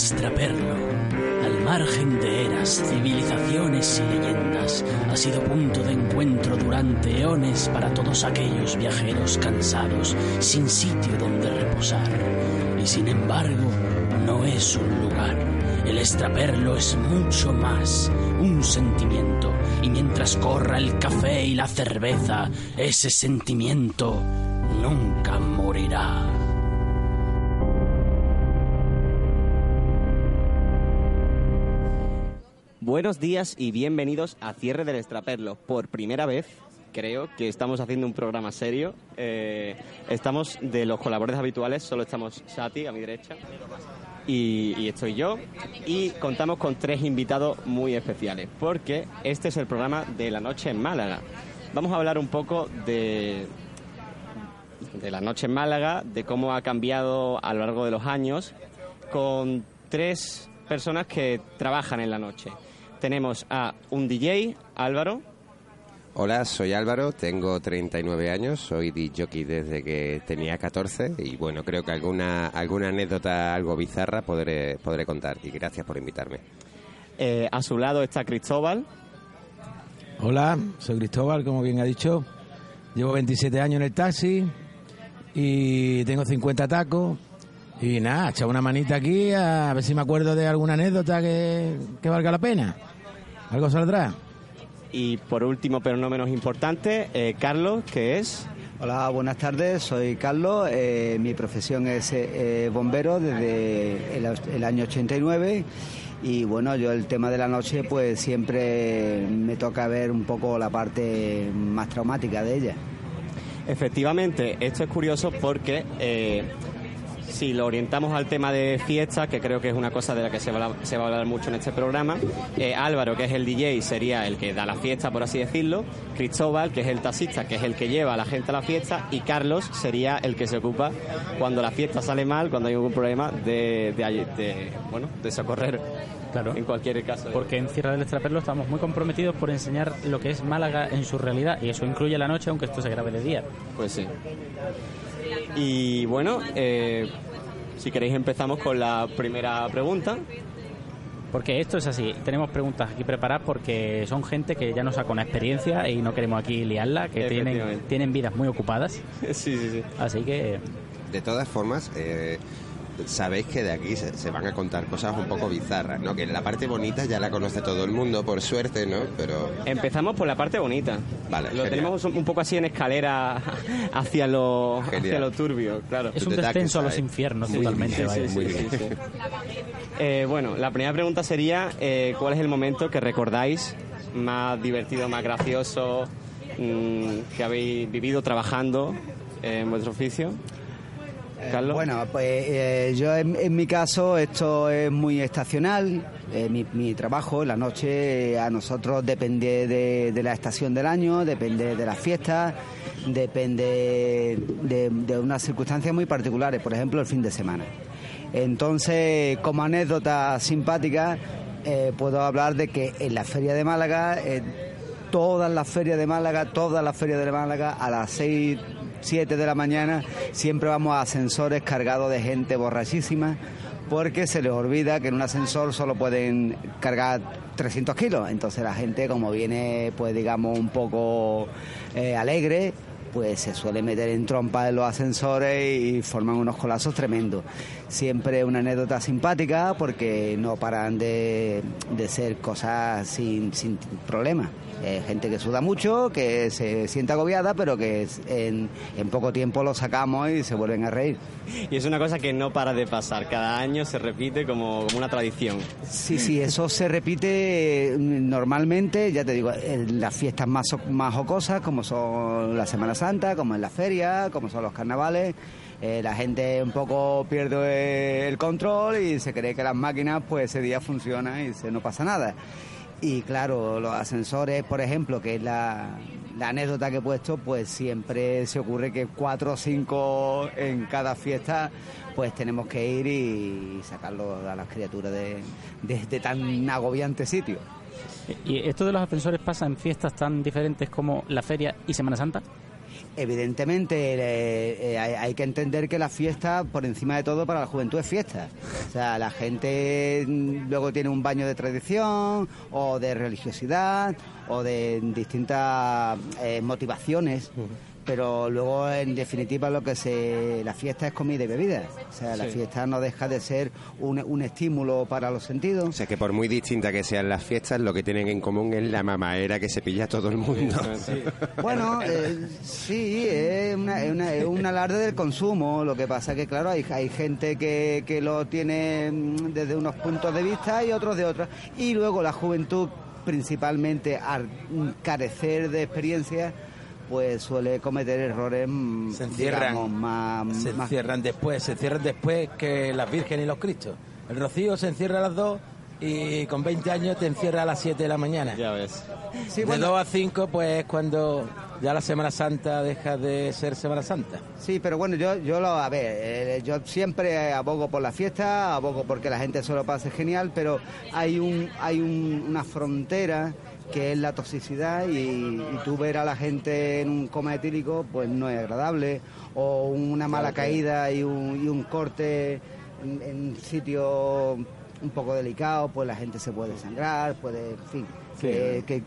El extraperlo, al margen de eras, civilizaciones y leyendas, ha sido punto de encuentro durante eones para todos aquellos viajeros cansados, sin sitio donde reposar. Y sin embargo, no es un lugar. El extraperlo es mucho más, un sentimiento. Y mientras corra el café y la cerveza, ese sentimiento nunca morirá. Buenos días y bienvenidos a Cierre del Extraperlo. Por primera vez creo que estamos haciendo un programa serio. Eh, estamos de los colaboradores habituales, solo estamos Sati a mi derecha y, y estoy yo. Y contamos con tres invitados muy especiales, porque este es el programa de la noche en Málaga. Vamos a hablar un poco de, de la noche en Málaga, de cómo ha cambiado a lo largo de los años, con tres personas que trabajan en la noche. Tenemos a un DJ, Álvaro. Hola, soy Álvaro, tengo 39 años, soy DJ desde que tenía 14 y bueno, creo que alguna, alguna anécdota algo bizarra podré, podré contar y gracias por invitarme. Eh, a su lado está Cristóbal. Hola, soy Cristóbal, como bien ha dicho. Llevo 27 años en el taxi y tengo 50 tacos. Y nada, echa una manita aquí a ver si me acuerdo de alguna anécdota que, que valga la pena. ¿Algo saldrá? Y por último, pero no menos importante, eh, Carlos, que es... Hola, buenas tardes, soy Carlos, eh, mi profesión es eh, bombero desde el, el, año 89 y bueno, yo el tema de la noche pues siempre me toca ver un poco la parte más traumática de ella. Efectivamente, esto es curioso porque si lo orientamos al tema de fiestas, que creo que es una cosa de la que se va, se va a hablar mucho en este programa, eh, Álvaro, que es el DJ, sería el que da la fiesta, por así decirlo, Cristóbal, que es el taxista, que es el que lleva a la gente a la fiesta, y Carlos sería el que se ocupa cuando la fiesta sale mal, cuando hay algún problema, de, de, de bueno, de socorrer. Claro. En cualquier caso. Porque en Cierra del Extraperlo estamos muy comprometidos por enseñar lo que es Málaga en su realidad, y eso incluye la noche, aunque esto se grabe de día. Pues sí. Y bueno, eh, si queréis empezamos con la primera pregunta. Porque esto es así, tenemos preguntas aquí preparadas porque son gente que ya nos saca una experiencia y no queremos aquí liarla, que tienen, tienen vidas muy ocupadas. Sí, sí, sí. Así que... De todas formas, eh, sabéis que de aquí se, se, van a contar cosas un poco bizarras, ¿no? Que la parte bonita ya la conoce todo el mundo, por suerte, ¿no? Pero... Empezamos por la parte bonita. Vale, Lo genial. tenemos un poco así en escalera hacia lo, hacia lo turbio, claro. Es un descenso a los infiernos totalmente. sí, vaya. sí, sí, sí, sí. Eh, bueno, la primera pregunta sería, eh, ¿cuál es el momento que recordáis más divertido, más gracioso mmm, que habéis vivido trabajando en vuestro oficio? Carlos. Eh, bueno, pues eh, yo en, en, mi caso esto es muy estacional. Eh, mi, mi, trabajo, la noche, a nosotros depende de, de, la estación del año, depende de las fiestas, depende de, de unas circunstancias muy particulares, por ejemplo el fin de semana. Entonces, como anécdota simpática, eh, puedo hablar de que en la Feria de Málaga, eh, todas las ferias de Málaga, todas las ferias de Málaga, a las 6, 7 de la mañana, siempre vamos a ascensores cargados de gente borrachísima, porque se les olvida que en un ascensor solo pueden cargar 300 kilos. Entonces la gente, como viene, pues digamos, un poco eh, alegre, pues se suele meter en trompa en los ascensores y forman unos colapsos tremendos. Siempre una anécdota simpática porque no paran de, de ser cosas sin, sin problemas. Eh, gente que suda mucho, que se siente agobiada, pero que en, en poco tiempo lo sacamos y se vuelven a reír. Y es una cosa que no para de pasar, cada año se repite como, como una tradición. Sí, sí, eso se repite mm, normalmente, ya te digo, en las fiestas más, más jocosas, como son la Semana Santa, como en la feria, como son los carnavales. Eh, la gente un poco pierde el control y se cree que las máquinas pues ese día funcionan y se no pasa nada. Y claro, los ascensores, por ejemplo, que es la, anécdota que he puesto, pues siempre se ocurre que cuatro o cinco en cada fiesta, pues tenemos que ir y sacarlo a las criaturas de, de este tan agobiante sitio. ¿Y esto de los ascensores pasa en fiestas tan diferentes como la feria y Semana Santa? Evidentemente eh, eh, hay, que entender que la fiesta, por encima de todo, para la juventud es fiesta. O sea, la gente mm, luego tiene un baño de tradición o de religiosidad o de distintas eh, motivaciones pero luego en definitiva lo que se la fiesta es comida y bebida. O sea la fiesta no deja de ser un, estímulo para los sentidos. O sea que por muy distinta que sean las fiestas lo que tienen en común es la mamaera que se pilla todo el mundo. Bueno eh, sí es, una, es, un alarde del consumo. Lo que pasa que claro hay, hay gente que, que lo tiene mm, desde unos puntos de vista y otros de otros. Y luego la juventud principalmente al carecer de experiencia pues suele cometer errores mm, se encierran, más, se encierran después, se cierran después que las Virgen y los Cristos. El Rocío se encierra a las dos y con 20 años te encierra a las 7 de la mañana. Ya ves. de 2 a 5 pues cuando ya la Semana Santa deja de ser Semana Santa. Sí, pero bueno, yo, yo lo, a ver, eh, yo siempre abogo por la fiesta, abogo porque la gente se lo pase genial, pero hay un, hay una frontera que es la toxicidad y, tú ver a la gente en un coma etílico pues no es agradable. O una mala caída y un, y un corte en, un sitio un poco delicado pues la gente se puede sangrar puede en fin que,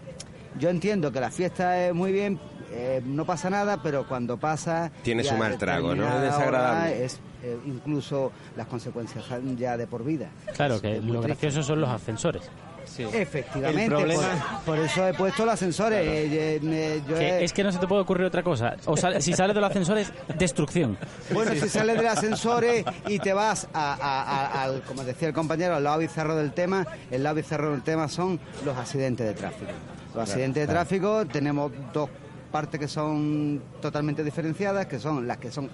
yo entiendo que la fiesta es muy bien eh, no pasa nada pero cuando pasa tiene su mal trago no es desagradable. es eh, incluso las consecuencias ya de por vida. Claro que lo gracioso son los ascensores Efectivamente, por, eso he puesto los ascensores. Eh, es que no se te puede ocurrir otra cosa. O si sales de los ascensores, destrucción. Bueno, si sales de los ascensores y te vas al, como decía el compañero, al lado bizarro del tema, el lado bizarro del tema son los accidentes de tráfico. Los accidentes de tráfico tenemos dos partes que son totalmente diferenciadas, que son las que son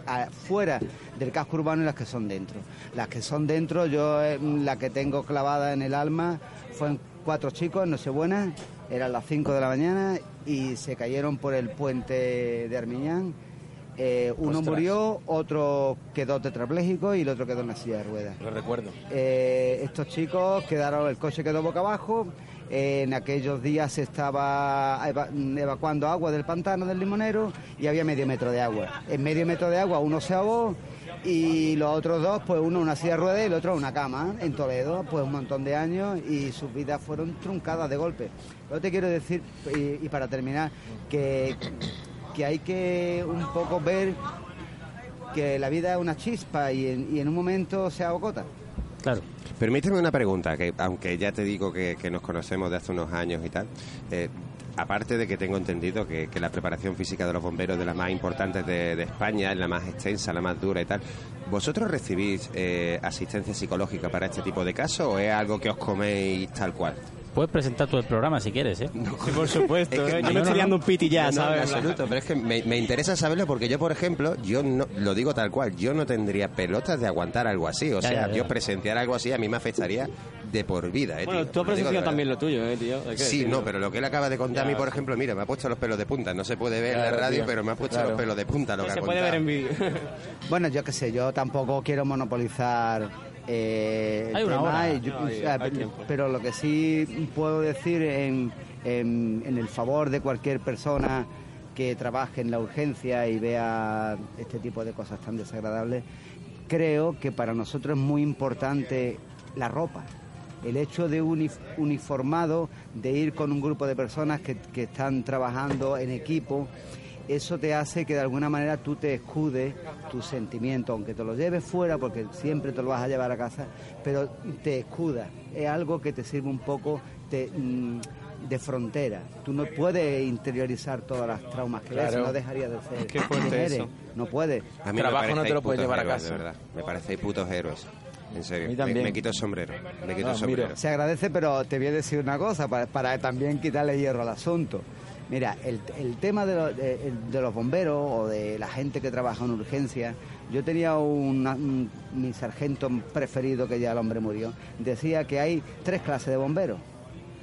fuera del casco urbano y las que son dentro. Las que son dentro, yo eh, la que tengo clavada en el alma fue cuatro chicos en Nochebuena, eran las 5 de la mañana y se cayeron por el puente de Armiñán. Eh, uno murió, otro quedó tetrapléjico y el otro quedó en la silla de ruedas. Lo recuerdo. Eh, estos chicos quedaron, el coche quedó boca abajo. En aquellos días se estaba evacuando agua del pantano del limonero y había medio metro de agua. En medio metro de agua uno se ahogó y los otros dos, pues uno una silla de ruedas y el otro una cama en Toledo, pues un montón de años y sus vidas fueron truncadas de golpe. Yo te quiero decir, y, para terminar, que, que, hay que un poco ver que la vida es una chispa y en, y en un momento se agota. Claro. Permíteme una pregunta, que aunque ya te digo que, nos conocemos de hace unos años y tal, eh, aparte de que tengo entendido que, la preparación física de los bomberos es de las más importantes de, España, es la más extensa, la más dura y tal, ¿vosotros recibís eh, asistencia psicológica para este tipo de casos o es algo que os coméis tal cual? Puedes presentar todo el programa si quieres, ¿eh? sí, por supuesto. ¿eh? yo me estoy dando un piti ya, ¿sabes? En absoluto, pero es que me, interesa saberlo porque yo, por ejemplo, yo no lo digo tal cual, yo no tendría pelotas de aguantar algo así. O sea, yo presenciar algo así a mí me afectaría de por vida, ¿eh, Bueno, tú has presenciado también lo tuyo, ¿eh, tío? Sí, no, pero lo que él acaba de contar a mí, por ejemplo, mira, me ha puesto los pelos de punta. No se puede ver en la radio, pero me ha puesto los pelos de punta lo que se puede ver en vídeo. bueno, yo qué sé, yo tampoco quiero monopolizar eh, Hay una pero lo que sí puedo decir en, en, en, el favor de cualquier persona que trabaje en la urgencia y vea este tipo de cosas tan desagradables, creo que para nosotros es muy importante la ropa. El hecho de uniformado, de ir con un grupo de personas que, que, están trabajando en equipo, eso te hace que de alguna manera tú te escudes tus sentimientos, aunque te lo lleves fuera, porque siempre te lo vas a llevar a casa, pero te escudas. Es algo que te sirve un poco, te, mm, de frontera. Tú no puedes interiorizar todas las traumas que ves, Claro. no dejaría de ser Qué fuerte mujeres. eso. No puede. A mí Trabajo no te lo puedes llevar a casa. de verdad. Me parecéis putos héroes. En serio. A mí Me, también. me quito el sombrero. Me quito Ah, el sombrero. mira. Se agradece, pero te voy a decir una cosa para, para también quitarle hierro al asunto. Mira, el, el tema de, de- los bomberos o de la gente que trabaja en urgencia, yo tenía un- mi sargento preferido, que ya el hombre murió, decía que hay tres clases de bomberos.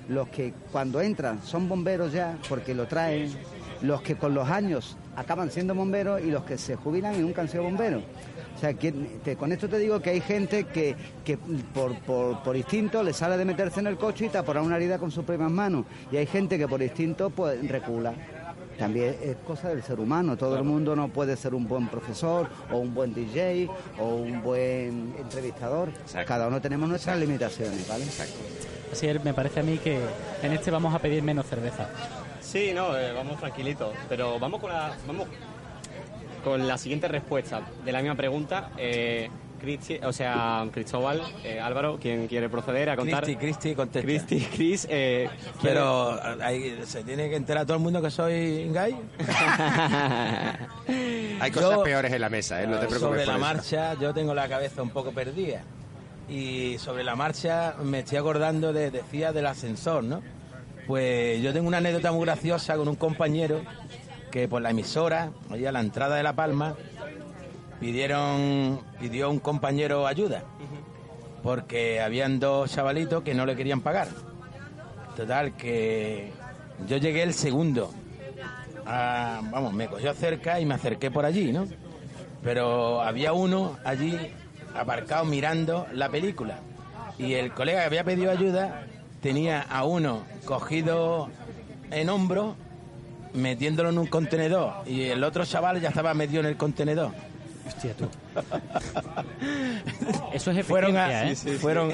Los que cuando entran son bomberos ya porque lo traen, los que con los años acaban siendo bomberos y los que se jubilan y nunca han sido bomberos. O sea, que te- con esto te digo que hay gente que, que por, por, por instinto le sale de meterse en el coche y taponar una herida con sus propias manos. Y hay gente que por instinto pues recula. También es cosa del ser humano. Todo el mundo no puede ser un buen profesor o un buen DJ o un buen entrevistador. Exacto. Cada uno tenemos nuestras limitaciones, ¿vale? Así es, me parece a mí que en este vamos a pedir menos cerveza. Sí, no, eh, vamos tranquilitos. Pero vamos con la, vamos con la siguiente respuesta de la misma pregunta. Eh, Cristi- o sea, Cristóbal, eh, Álvaro, ¿quién quiere proceder a contar? Cristi, Cristi, contesta. Cristi, Cris, eh, ¿quiere- Pero ahí se tiene que enterar todo el mundo que soy gay. Hay cosas Yo- peores en la mesa, ¿eh? No te preocupes. sobre por la eso. marcha, yo tengo la cabeza un poco perdida. Y sobre la marcha me estoy acordando de, decía, del ascensor, ¿no? Pues yo tengo una anécdota muy graciosa con un compañero que por la emisora, allí a la entrada de La Palma, pidieron, pidió un compañero ayuda. Porque habían dos chavalitos que no le querían pagar. Total, que yo llegué el segundo. Ah, vamos, me cogió cerca y me acerqué por allí, ¿no? Pero había uno allí aparcado mirando la película. Y el colega que había pedido ayuda tenía a uno cogido en hombro, metiéndolo en un contenedor. Y el otro chaval ya estaba metido en el contenedor. Hostia, tú. Eso es Fueron a, ¿eh? fueron,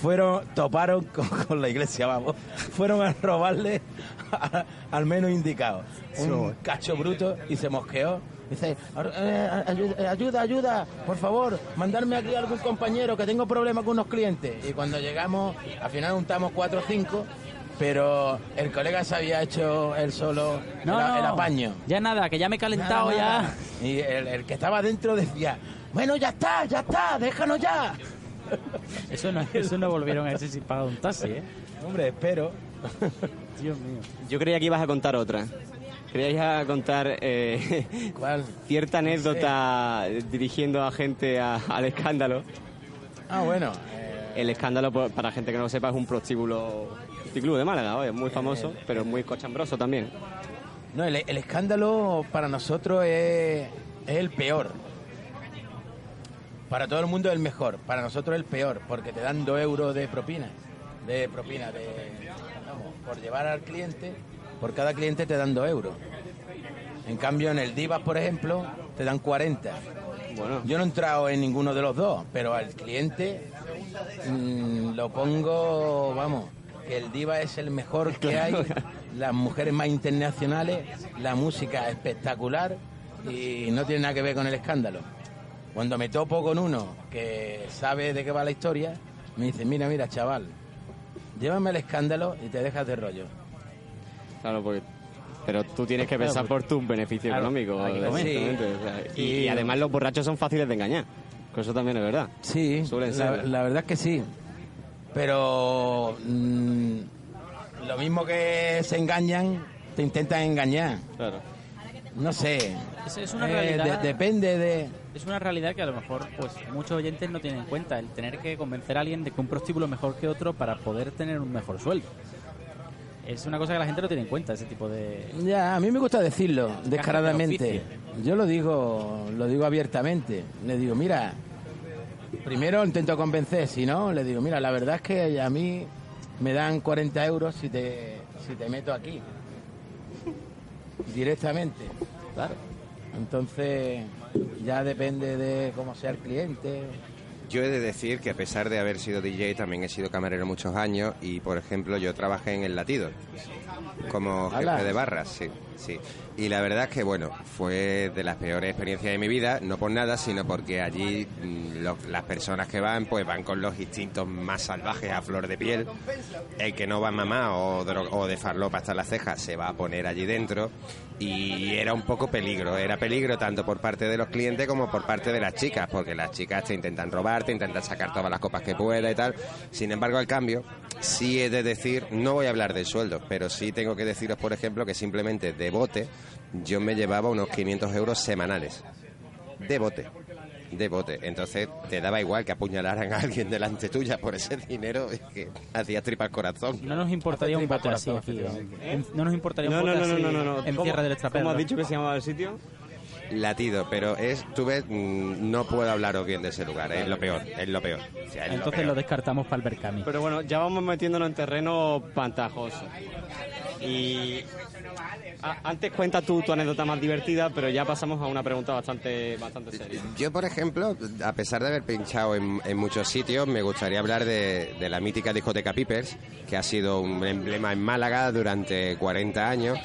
fueron, toparon con, con la iglesia, vamos. Fueron a robarle a- al menos indicado. Un cacho bruto y se mosqueó. Dice, "Ar- eh, ayuda, ayuda, ayuda, por favor, mandarme aquí a algún compañero que tengo problemas con unos clientes. Y cuando llegamos, al final juntamos cuatro o cinco, pero el colega se había hecho él solo No, el, no, el apaño. Ya nada, que ya me he calentado Nada, nada. ya. Y el, el que estaba dentro decía, bueno, ya está, ya está, déjanos ya. Eso no, eso no volvieron a ese sin pagar un taxi, ¿eh? Hombre, espero. Dios mío. Yo creía que ibas a contar otra. Creíais a contar eh, ¿Cuál? cierta anécdota dirigiendo a gente a- al escándalo. Ah, bueno. eh, El escándalo, para gente que no lo sepa, es un prostíbulo, prostíbulo de Málaga, oye, muy famoso, pero muy cochambroso también. no, el, el escándalo para nosotros es, es el peor. Para todo el mundo es el mejor. Para nosotros es el peor, porque te dan dos euros de propina. De propina, de, vamos, por llevar al cliente, por cada cliente te dan dos euros. En cambio, en el Divas, por ejemplo, te dan 40. Bueno, Yo no he entrado en ninguno de los dos, pero al cliente mm, lo pongo, vamos, que el diva es el mejor que hay, las mujeres más internacionales, la música espectacular y no tiene nada que ver con el escándalo. Cuando me topo con uno que sabe de qué va la historia, me dice, mira, mira, chaval, llévame al escándalo y te dejas de rollo. claro, porque... Pero tú tienes que pensar por tus beneficios Claro, económicos. hay que comer. evidentemente, o sea, y, además los borrachos son fáciles de engañar. Que eso también es verdad. Sí, Suelen la, ser. la verdad es que sí. Pero mm, lo mismo que se engañan, te intentan engañar. Claro. No sé. Es, es una Eh, realidad. de- depende de. Es una realidad que a lo mejor pues muchos oyentes no tienen en cuenta el tener que convencer a alguien de que un prostíbulo es mejor que otro para poder tener un mejor sueldo. Es una cosa que la gente no tiene en cuenta, ese tipo de... Ya, a mí me gusta decirlo de descaradamente. Yo lo digo, lo digo abiertamente. Le digo, mira, primero intento convencer, si no, le digo, mira, la verdad es que a mí me dan 40 euros si te, si te meto aquí. Directamente. Claro. Entonces, ya depende de cómo sea el cliente. Yo he de decir que a pesar de haber sido DJ también he sido camarero muchos años y por ejemplo yo trabajé en el latido como jefe de barras, sí, sí. Y la verdad es que, bueno, fue de las peores experiencias de mi vida, no por nada, sino porque allí mm, lo- las personas que van, pues van con los instintos más salvajes a flor de piel. El que no va mamá o, dro- o de farlopa hasta las cejas se va a poner allí dentro. Y era un poco peligro, era peligro tanto por parte de los clientes como por parte de las chicas, porque las chicas te intentan robar, te intentan sacar todas las copas que pueda y tal. Sin embargo, al cambio, sí he de decir, no voy a hablar del sueldo, pero sí tengo que deciros, por ejemplo, que simplemente de bote yo me llevaba unos 500 euros semanales. De bote. De bote. Entonces te daba igual que apuñalaran a alguien delante tuya por ese dinero, es que hacías tripas corazón. No nos importaría un bote así aquí. ¿eh? No nos importaría un no, bote no, no, así no, no, no. en ¿Cómo- tierra del ¿Cómo extraperlo. has dicho que se llamaba el sitio? Latido, pero es, tú ves, mm, no puedo hablaros bien de ese lugar, es lo peor, es lo peor. O sea, es lo Entonces peor. lo descartamos para el Berkami. Pero bueno, ya vamos metiéndonos en terreno pantajoso. Y a- antes cuenta tú tu anécdota más divertida, pero ya pasamos a una pregunta bastante, bastante seria. Yo, por ejemplo, a pesar de haber pinchado en, en muchos sitios, me gustaría hablar de, de la mítica discoteca Pipers, que ha sido un emblema en Málaga durante 40 años.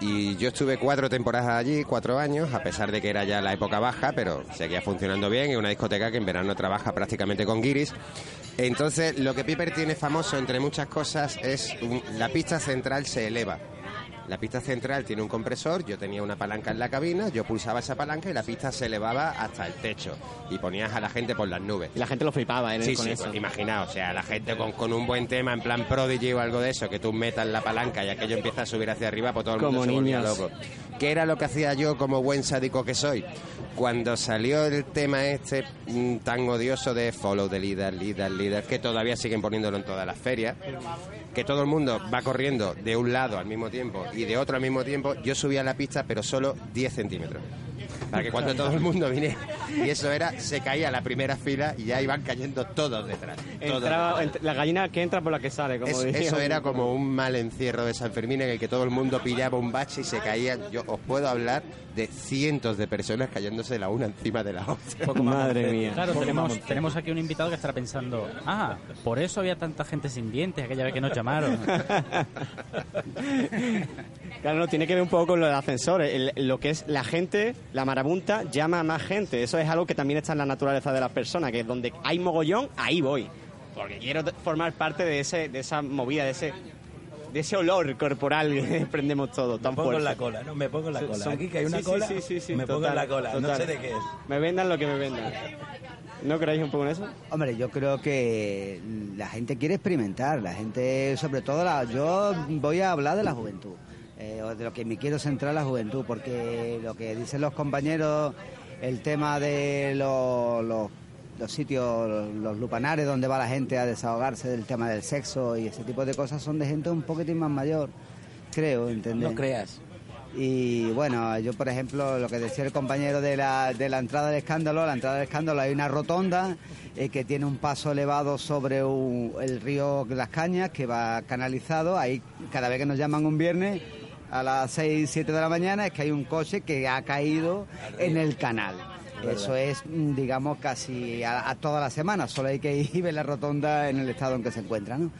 Y yo estuve cuatro temporadas allí, cuatro años, a pesar de que era ya la época baja, pero seguía funcionando bien. Y una discoteca que en verano trabaja prácticamente con guiris. Entonces, lo que Piper tiene famoso, entre muchas cosas, es un- la pista central se eleva. La pista central tiene un compresor, yo tenía una palanca en la cabina, yo pulsaba esa palanca y la pista se elevaba hasta el techo y ponías a la gente por las nubes. Y la gente lo flipaba ¿eh? Sí, con sí, eso. pues imaginaos, o sea, la gente con, con un buen tema en plan Prodigy o algo de eso, que tú metas la palanca y aquello empieza a subir hacia arriba, pues todo el mundo Como se volvía niños. loco. ¿Qué era lo que hacía yo como buen sádico que soy? Cuando salió el tema este mm, tan odioso de Follow the Leader, Leader, Leader, que todavía siguen poniéndolo en todas las ferias, que todo el mundo va corriendo de un lado al mismo tiempo y de otro al mismo tiempo, yo subía la pista pero solo 10 centímetros. Para que cuando todo el mundo viniera, y eso era, se caía la primera fila y ya iban cayendo todos detrás. todos Entraba- ent- la gallina que entra por la que sale, como es- eso era como un mal encierro de San Fermín en el que todo el mundo pillaba un bache y se caían. Yo os puedo hablar de cientos de personas cayéndose la una encima de la otra. Madre mía. Claro, tenemos, tenemos aquí un invitado que estará pensando, ah, por eso había tanta gente sin dientes aquella vez que nos llamaron. Claro, no, tiene que ver un poco con lo de ascensores. El- lo que es la gente, la marabunta, llama a más gente. Eso es algo que también está en la naturaleza de las personas, que donde hay mogollón, ahí voy. Porque quiero formar parte de ese de esa movida, de ese de ese olor corporal que desprendemos todos tan Me pongo en la cola, ¿no? Me pongo en la cola. Aquí que hay una sí, cola, sí, sí, sí, me pongo total, en la cola. No total. sé de qué es. Me vendan lo que me vendan. ¿No creéis un poco en eso? Hombre, yo creo que la gente quiere experimentar, la gente, sobre todo, la, yo voy a hablar de la juventud, eh, o de lo que me quiero centrar en la juventud, porque lo que dicen los compañeros, el tema de los, los, los sitios, los, los lupanares donde va la gente a desahogarse del tema del sexo y ese tipo de cosas son de gente un poquitín más mayor, creo, ¿entendés? No creas. Y bueno, yo por ejemplo, lo que decía el compañero de la, de la entrada del escándalo, la entrada del escándalo hay una rotonda eh, que tiene un paso elevado sobre un- el río Las Cañas que va canalizado. Ahí cada vez que nos llaman un viernes a las 6, 7 de la mañana es que hay un coche que ha caído en el canal. Eso es, mm, digamos, casi a, a toda la semana. Solo hay que ir y ver la rotonda en el estado en que se encuentra, ¿no?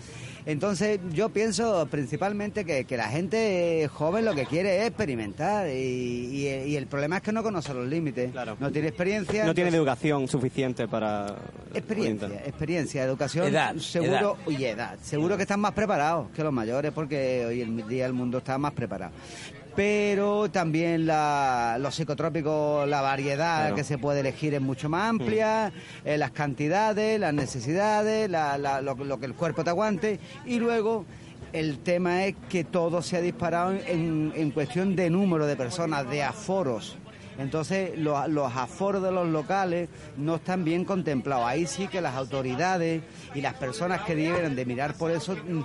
Entonces, yo pienso principalmente que, que la gente joven lo que quiere es experimentar y, y- y el problema es que no conoce los límites. Claro. No tiene experiencia. No tiene educación suficiente para... Experiencia, experiencia, educación, Edad, seguro y edad. Seguro que están más preparados que los mayores porque hoy en día el mundo está más preparado. Pero también la- los psicotrópicos, la variedad Claro. que se puede elegir es mucho más amplia, eh, las cantidades, las necesidades, la- la- lo, lo que el cuerpo te aguante y luego el tema es que todo se ha disparado en, en cuestión de número de personas, de aforos. Entonces, lo- los aforos de los locales no están bien contemplados. Ahí sí que las autoridades y las personas que deben de mirar por eso, mm,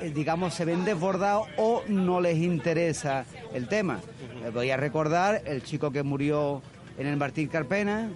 eh, digamos, se ven desbordados o no les interesa el tema. Les voy a recordar el chico que murió en el Martín Carpena,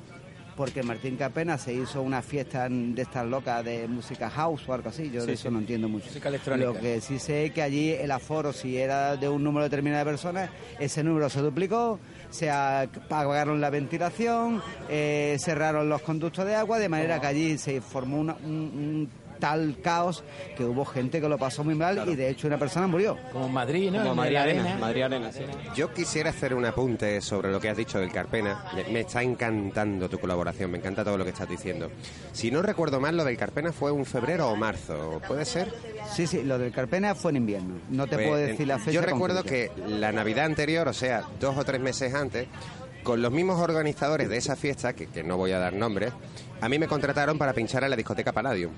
porque Martín Carpena se hizo una fiesta de estas locas de música house o algo así. Yo de eso no entiendo mucho. Música electrónica. Lo que sí sé es que allí el aforo, si era de un número determinado de personas, ese número se duplicó, se apagaron la ventilación, eh, cerraron los conductos de agua, de manera que allí se formó una- un, un tal caos que hubo gente que lo pasó muy mal y de hecho una persona murió. Como en Madrid, ¿no? Como En Madrid Arena, arena. Madrid Arena, sí. Yo quisiera hacer un apunte sobre lo que has dicho del Carpena. Me- está encantando tu colaboración, me encanta todo lo que estás diciendo. Si no recuerdo mal, lo del Carpena fue un febrero o marzo, ¿puede ser? Sí, sí, lo del Carpena fue en invierno. No te Pues, puedo decir la fecha. Yo recuerdo concreta. que la Navidad anterior, o sea, dos o tres meses antes, con los mismos organizadores de esa fiesta, que, que no voy a dar nombres, a mí me contrataron para pinchar en la discoteca Palladium.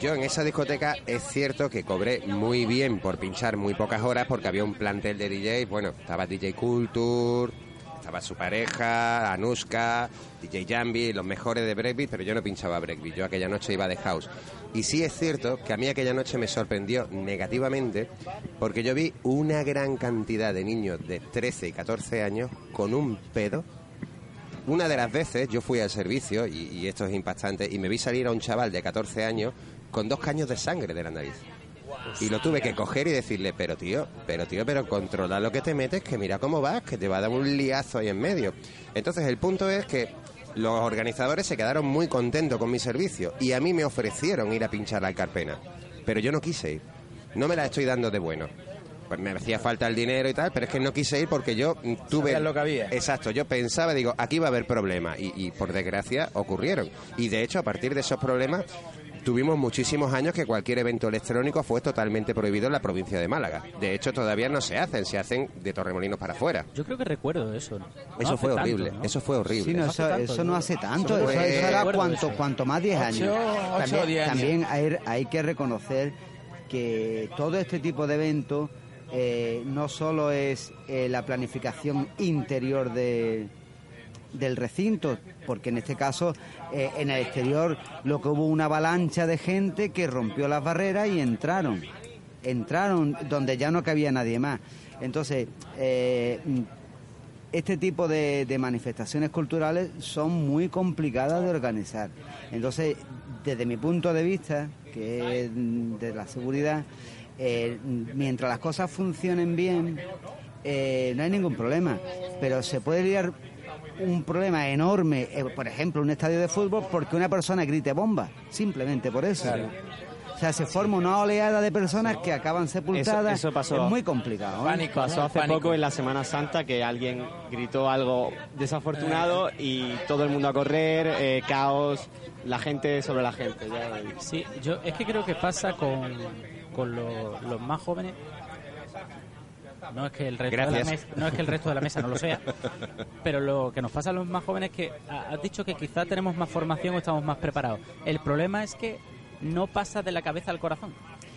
Yo en esa discoteca es cierto que cobré muy bien por pinchar muy pocas horas porque había un plantel de DJs, bueno, estaba DJ Culture, estaba su pareja, Anuska, DJ Jambi, los mejores de Breakbeat, pero yo no pinchaba Breakbeat, yo aquella noche iba de house. Y sí es cierto que a mí aquella noche me sorprendió negativamente porque yo vi una gran cantidad de niños de 13 y 14 años con un pedo. Una de las veces yo fui al servicio, y, y esto es impactante, y me vi salir a un chaval de 14 años con dos caños de sangre de la nariz. Y lo tuve que coger y decirle, pero tío, pero tío, pero controla lo que te metes, que mira cómo vas, que te va a dar un liazo ahí en medio. Entonces el punto es que los organizadores se quedaron muy contentos con mi servicio y a mí me ofrecieron ir a pinchar al Carpena. Pero yo no quise ir. No me la estoy dando de bueno. Pues me hacía falta el dinero y tal, pero es que no quise ir porque yo tuve... Sabías lo que había. Exacto, yo pensaba, digo, aquí va a haber problemas y, y por desgracia ocurrieron. Y de hecho, a partir de esos problemas, tuvimos muchísimos años que cualquier evento electrónico fue totalmente prohibido en la provincia de Málaga. De hecho, todavía no se hacen, se hacen de Torremolinos para afuera. Yo creo que recuerdo eso. Eso fue tanto, horrible, ¿no? eso fue horrible. Sí, no, hace eso, tanto, eso no hace tanto, eso, fue- eso era recuerdo cuanto, eso. cuanto más 10 años. También diez años. también hay, hay que reconocer que todo este tipo de eventos eh, no solo es eh, la planificación interior de, del recinto, porque en este caso eh, en el exterior lo que hubo una avalancha de gente que rompió las barreras y entraron, entraron donde ya no cabía nadie más. Entonces, eh, este tipo de, de manifestaciones culturales son muy complicadas de organizar. Entonces, desde mi punto de vista, que es de la seguridad, eh, mientras las cosas funcionen bien, no hay ningún problema. Pero se puede liar un problema enorme, eh, por ejemplo, un estadio de fútbol, porque una persona grite bomba, simplemente por eso. O sea, se forma una oleada de personas que acaban sepultadas. Eso- eso pasó. Es muy complicado. ¿eh? Pánico, Pasó hace Pánico. poco en la Semana Santa que alguien gritó algo desafortunado y todo el mundo a correr, eh, caos, la gente sobre la gente. ya- Sí, yo es que creo que pasa con, con lo- los más jóvenes. No es que el resto de la mesa, no es que el resto de la mesa no lo sea, pero lo que nos pasa a los más jóvenes es que ha- has dicho que quizá tenemos más formación o estamos más preparados. El problema es que no pasa de la cabeza al corazón.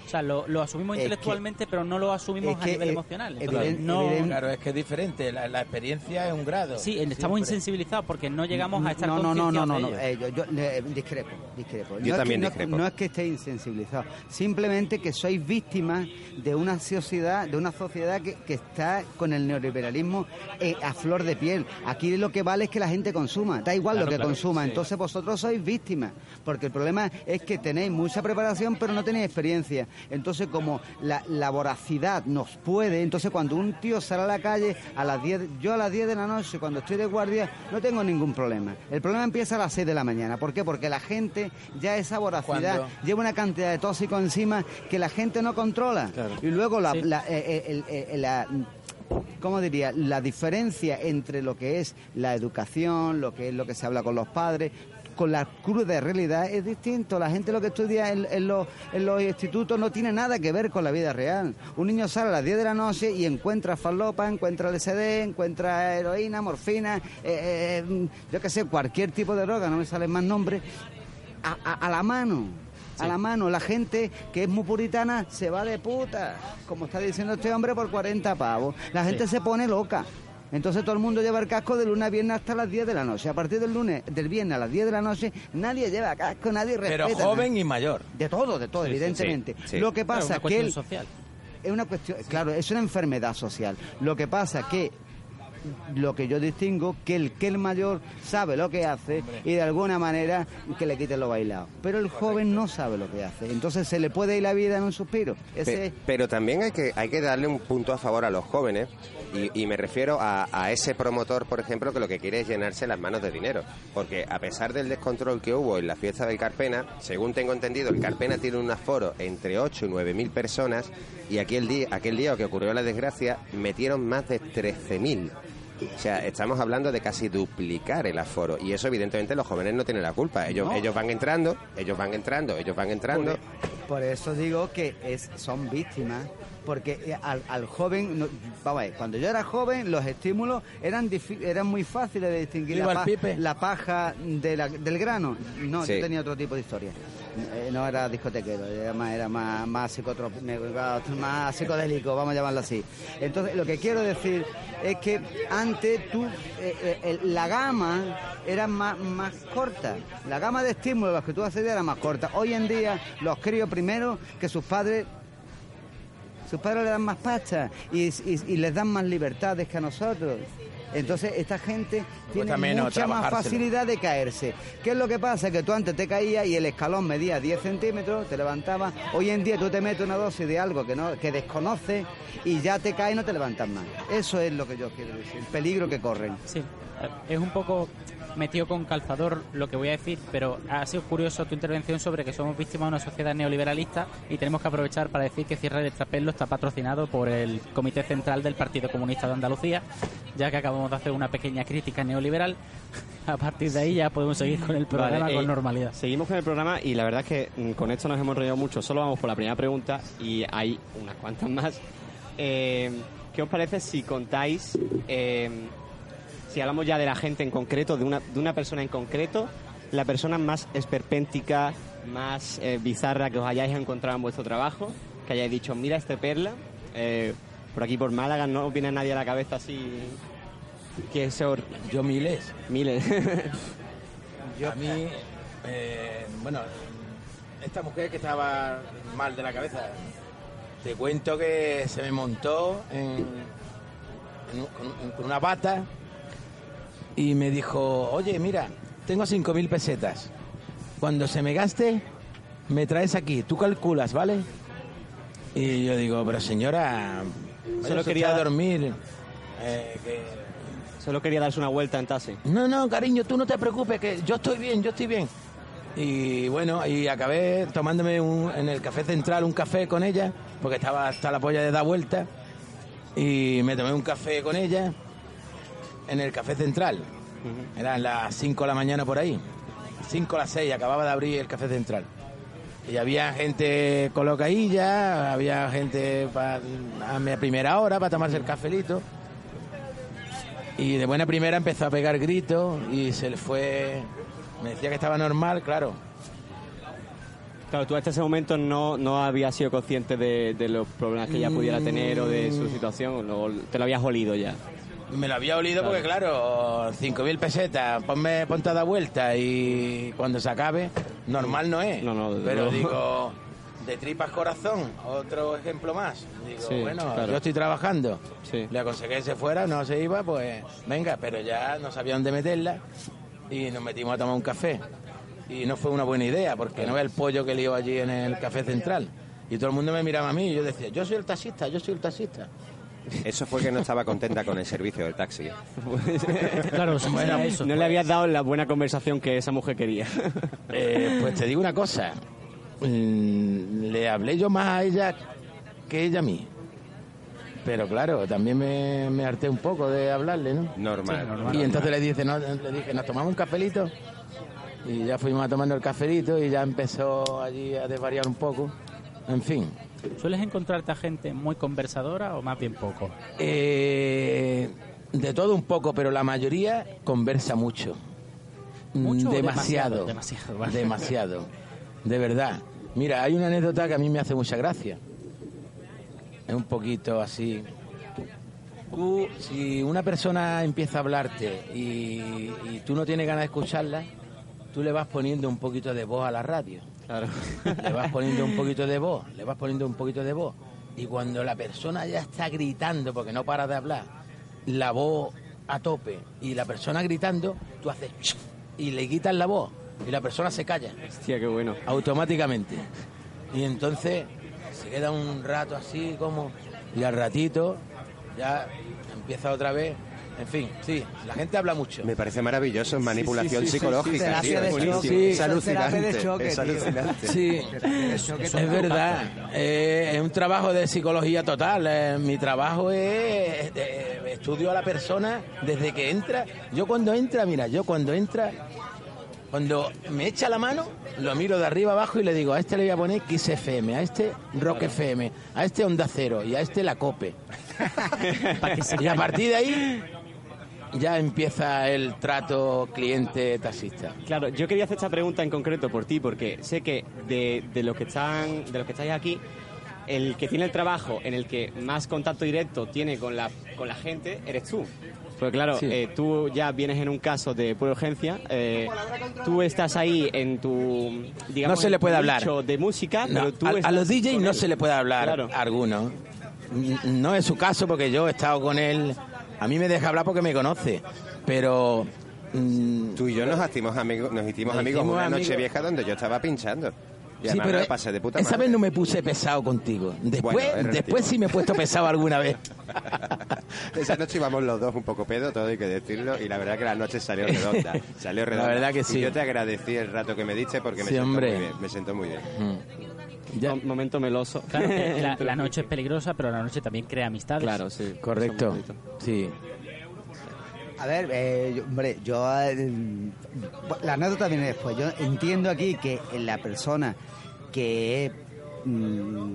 O sea, lo, lo asumimos Es que- intelectualmente, pero no lo asumimos a que, nivel eh, emocional. no, Claro, es que es diferente. La, la experiencia es un grado. sí, estamos Siempre. insensibilizados porque no llegamos a estar no, no, no, no, no, no, eh, yo, yo, le- discrepo, discrepo. Yo no también es que, no- discrepo. No, es que estéis insensibilizados, simplemente que sois víctimas de una sociedad, de una sociedad que, que está con el neoliberalismo eh, a flor de piel. Aquí lo que vale es que la gente consuma, da igual Claro, lo que claro, consuma. sí. Entonces vosotros sois víctimas, porque el problema es que tenéis mucha preparación, pero no tenéis experiencia. Entonces como la, la voracidad nos puede, entonces cuando un tío sale a la calle a las 10, yo a las 10 de la noche, cuando estoy de guardia, no tengo ningún problema. El problema empieza a las 6 de la mañana. ¿Por qué? Porque la gente ya esa voracidad lleva una cantidad de tóxicos encima que la gente no controla. Y luego la, Sí. la- eh, eh, el- eh, la- ¿Cómo diría? La diferencia entre lo que es la educación, lo que es lo que se habla con los padres, con la cruda realidad es distinto. La gente lo que estudia en, en los, en los institutos no tiene nada que ver con la vida real. Un niño sale a las 10 de la noche y encuentra falopa, encuentra LSD, encuentra heroína, morfina, eh, eh, yo qué sé, cualquier tipo de droga, no me salen más nombres, a, a- a la mano. A la mano, la gente que es muy puritana se va de puta, como está diciendo este hombre, por 40 pavos. La gente se pone loca. Entonces todo el mundo lleva el casco de lunes a viernes hasta las 10 de la noche. A partir del lunes, del viernes a las 10 de la noche, nadie lleva casco, nadie respeta. Pero joven y mayor. De todo, de todo, evidentemente. sí, sí. Lo que pasa es que cuestión él- social. es una cuestión, claro, es una enfermedad social. Lo que pasa que lo que yo distingo, que el que el mayor sabe lo que hace y de alguna manera que le quite lo bailado. Pero el joven no sabe lo que hace. Entonces se le puede ir la vida en un suspiro. Ese Pe- es- Pero también hay que, hay que darle un punto a favor a los jóvenes y, y me refiero a, a ese promotor, por ejemplo, que lo que quiere es llenarse las manos de dinero. Porque a pesar del descontrol que hubo en la fiesta del Carpena, según tengo entendido, el Carpena tiene un aforo entre 8 y 9 mil personas y aquel día, aquel día que ocurrió la desgracia metieron más de 13 mil. O sea, estamos hablando de casi duplicar el aforo y eso evidentemente los jóvenes no tienen la culpa. Ellos, No. ellos van entrando, ellos van entrando, ellos van entrando. Por, por eso digo que es, son víctimas, porque eh, al, al joven, no- vamos a ver, cuando yo era joven los estímulos eran eran muy fáciles de distinguir la, el Pipe. la paja de la- del grano. No, Sí. yo tenía otro tipo de historia. Eh, no era discotequero, era más, era más, más, más psicodélico, vamos a llamarlo así. Entonces, lo que quiero decir es que antes tú, eh, eh, la gama era más, más corta. La gama de estímulos que tú accedías era más corta. Hoy en día, los críos primero que sus padres sus padres le dan más pasta y- y les dan más libertades que a nosotros. Entonces, esta gente tiene menos mucha más facilidad de caerse. ¿Qué es lo que pasa? Que tú antes te caías y el escalón medía 10 centímetros, te levantabas. Hoy en día tú te metes una dosis de algo que, no, que desconoces y ya te caes y no te levantas más. Eso es lo que yo quiero decir, el peligro que corren. Sí, es un poco metido con calzador lo que voy a decir, pero ha sido curioso tu intervención sobre que somos víctimas de una sociedad neoliberalista y tenemos que aprovechar para decir que Cierre de Trapelo está patrocinado por el Comité Central del Partido Comunista de Andalucía, ya que acabamos de hacer una pequeña crítica neoliberal. A partir de ahí ya podemos seguir con el programa Vale, con eh, normalidad. Seguimos con el programa y la verdad es que mm, con esto nos hemos reído mucho. Solo vamos por la primera pregunta y hay unas cuantas más. Eh, ¿Qué os parece si contáis, eh, si hablamos ya de la gente en concreto, de una, de una persona en concreto, la persona más esperpéntica, más eh, bizarra que os hayáis encontrado en vuestro trabajo, que hayáis dicho, mira este perla, eh, por aquí por Málaga no os viene nadie a la cabeza así que se Yo miles. miles. A mí, eh, bueno, esta mujer que estaba mal de la cabeza, te cuento que se me montó en, en un- con, con una bata y me dijo, oye, mira, tengo 5.000 pesetas. Cuando se me gaste, me traes aquí, tú calculas, ¿vale? Y yo digo, pero señora, Solo quería dormir. eh, que Solo quería darse una vuelta en taxi. no, no, cariño, tú no te preocupes, que yo estoy bien, yo estoy bien. Y bueno, y acabé tomándome un- en el café central un café con ella, porque estaba hasta la polla de dar vuelta. Y me tomé un café con ella en el café central. Eran las 5 de la mañana por ahí. 5 a las 6, acababa de abrir el café central. Y había gente colocadilla, había gente pa- a mi primera hora para tomarse el cafelito. Y de buena primera empezó a pegar gritos y se le fue. Me decía que estaba normal, claro. Claro, tú hasta ese momento no, no habías sido consciente de, de los problemas que ella pudiera tener o de su situación, o te lo habías olido ya. Me lo había olido porque, claro, 5.000 pesetas, ponme, ponte a dar vuelta y cuando se acabe, normal no es. No, no, desde Pero digo, de tripas corazón, otro ejemplo más. Digo, Sí, bueno, claro. yo estoy trabajando. Sí. Le aconsejé que se fuera, no se iba, pues venga, pero ya no sabía dónde meterla y nos metimos a tomar un café. Y no fue una buena idea, porque no ve el pollo que lío allí en el café central. Y todo el mundo me miraba a mí y yo decía, yo soy el taxista, yo soy el taxista. Eso fue que no estaba contenta con el servicio del taxi. Claro, bueno, eso. no le habías dado la buena conversación que esa mujer quería. Eh, pues te digo una cosa. Mm, Le hablé yo más a ella que ella a mí. Pero claro, también me, me harté un poco de hablarle, ¿no? Normal. Y entonces le dije, no, le dije, nos tomamos un cafelito. Y ya fuimos a tomando el cafelito y ya empezó allí a desvariar un poco. En fin. ¿Sueles encontrarte a gente muy conversadora o más bien poco? Eh, de todo un poco, pero la mayoría conversa mucho. ¿Mucho o demasiado. demasiado? Demasiado, vale. Demasiado. De verdad. Mira, hay una anécdota que a mí me hace mucha gracia. Es un poquito así. Tú, si una persona empieza a hablarte y, y tú no tienes ganas de escucharla, tú le vas poniendo un poquito de voz a la radio. Claro. Le vas poniendo un poquito de voz, le vas poniendo un poquito de voz. Y cuando la persona ya está gritando porque no para de hablar, la voz a tope y la persona gritando, tú haces y le quitas la voz y la persona se calla Hostia, qué bueno. automáticamente. Y entonces se queda un rato así como y al ratito ya empieza otra vez. En fin, sí, la gente habla mucho. Me parece maravilloso, es manipulación psicológica, es es alucinante, es. Sí, es verdad. Eh, es un trabajo de psicología total. Eh, mi trabajo es eh, estudio a la persona desde que entra. Yo cuando entra, mira, yo cuando entra, cuando me echa la mano, lo miro de arriba abajo y le digo, a este le voy a poner Kiss FM, a este Rock FM, a este Onda Cero y a este La Cope. y a partir de ahí ya empieza el trato cliente-taxista. Claro, yo quería hacer esta pregunta en concreto por ti, porque sé que de, de los que están, de los que estáis aquí, el que tiene el trabajo en el que más contacto directo tiene con la, con la gente eres tú. Porque claro, Sí. eh, tú ya vienes en un caso de pura urgencia, eh, tú estás ahí en tu, digamos, No se le puede hablar. de música, No, pero tú a, a los DJs no él. se le puede hablar Claro. a alguno. No es su caso porque yo he estado con él. A mí me deja hablar porque me conoce. Pero. mm, Tú y yo nos hicimos amigos, nos hicimos amigos una amigos. noche vieja donde yo estaba pinchando. Y sí, pero la pasé de puta esa madre. vez no me puse pesado contigo. Después, Bueno, después sí me he puesto pesado alguna vez. Esa noche íbamos los dos un poco pedo, todo hay que decirlo, y la verdad que la noche salió redonda. Salió redonda. verdad que Y sí. yo te agradecí el rato que me diste porque me Sí, sentó hombre. muy bien. Me sentó muy bien. Mm. Ya, Mo- momento meloso. Claro, que la, la noche es peligrosa, pero la noche también crea amistades. Claro, sí. correcto. Sí. A ver, eh, yo- hombre, yo... eh, la anécdota viene después. Yo entiendo aquí que la persona que mm,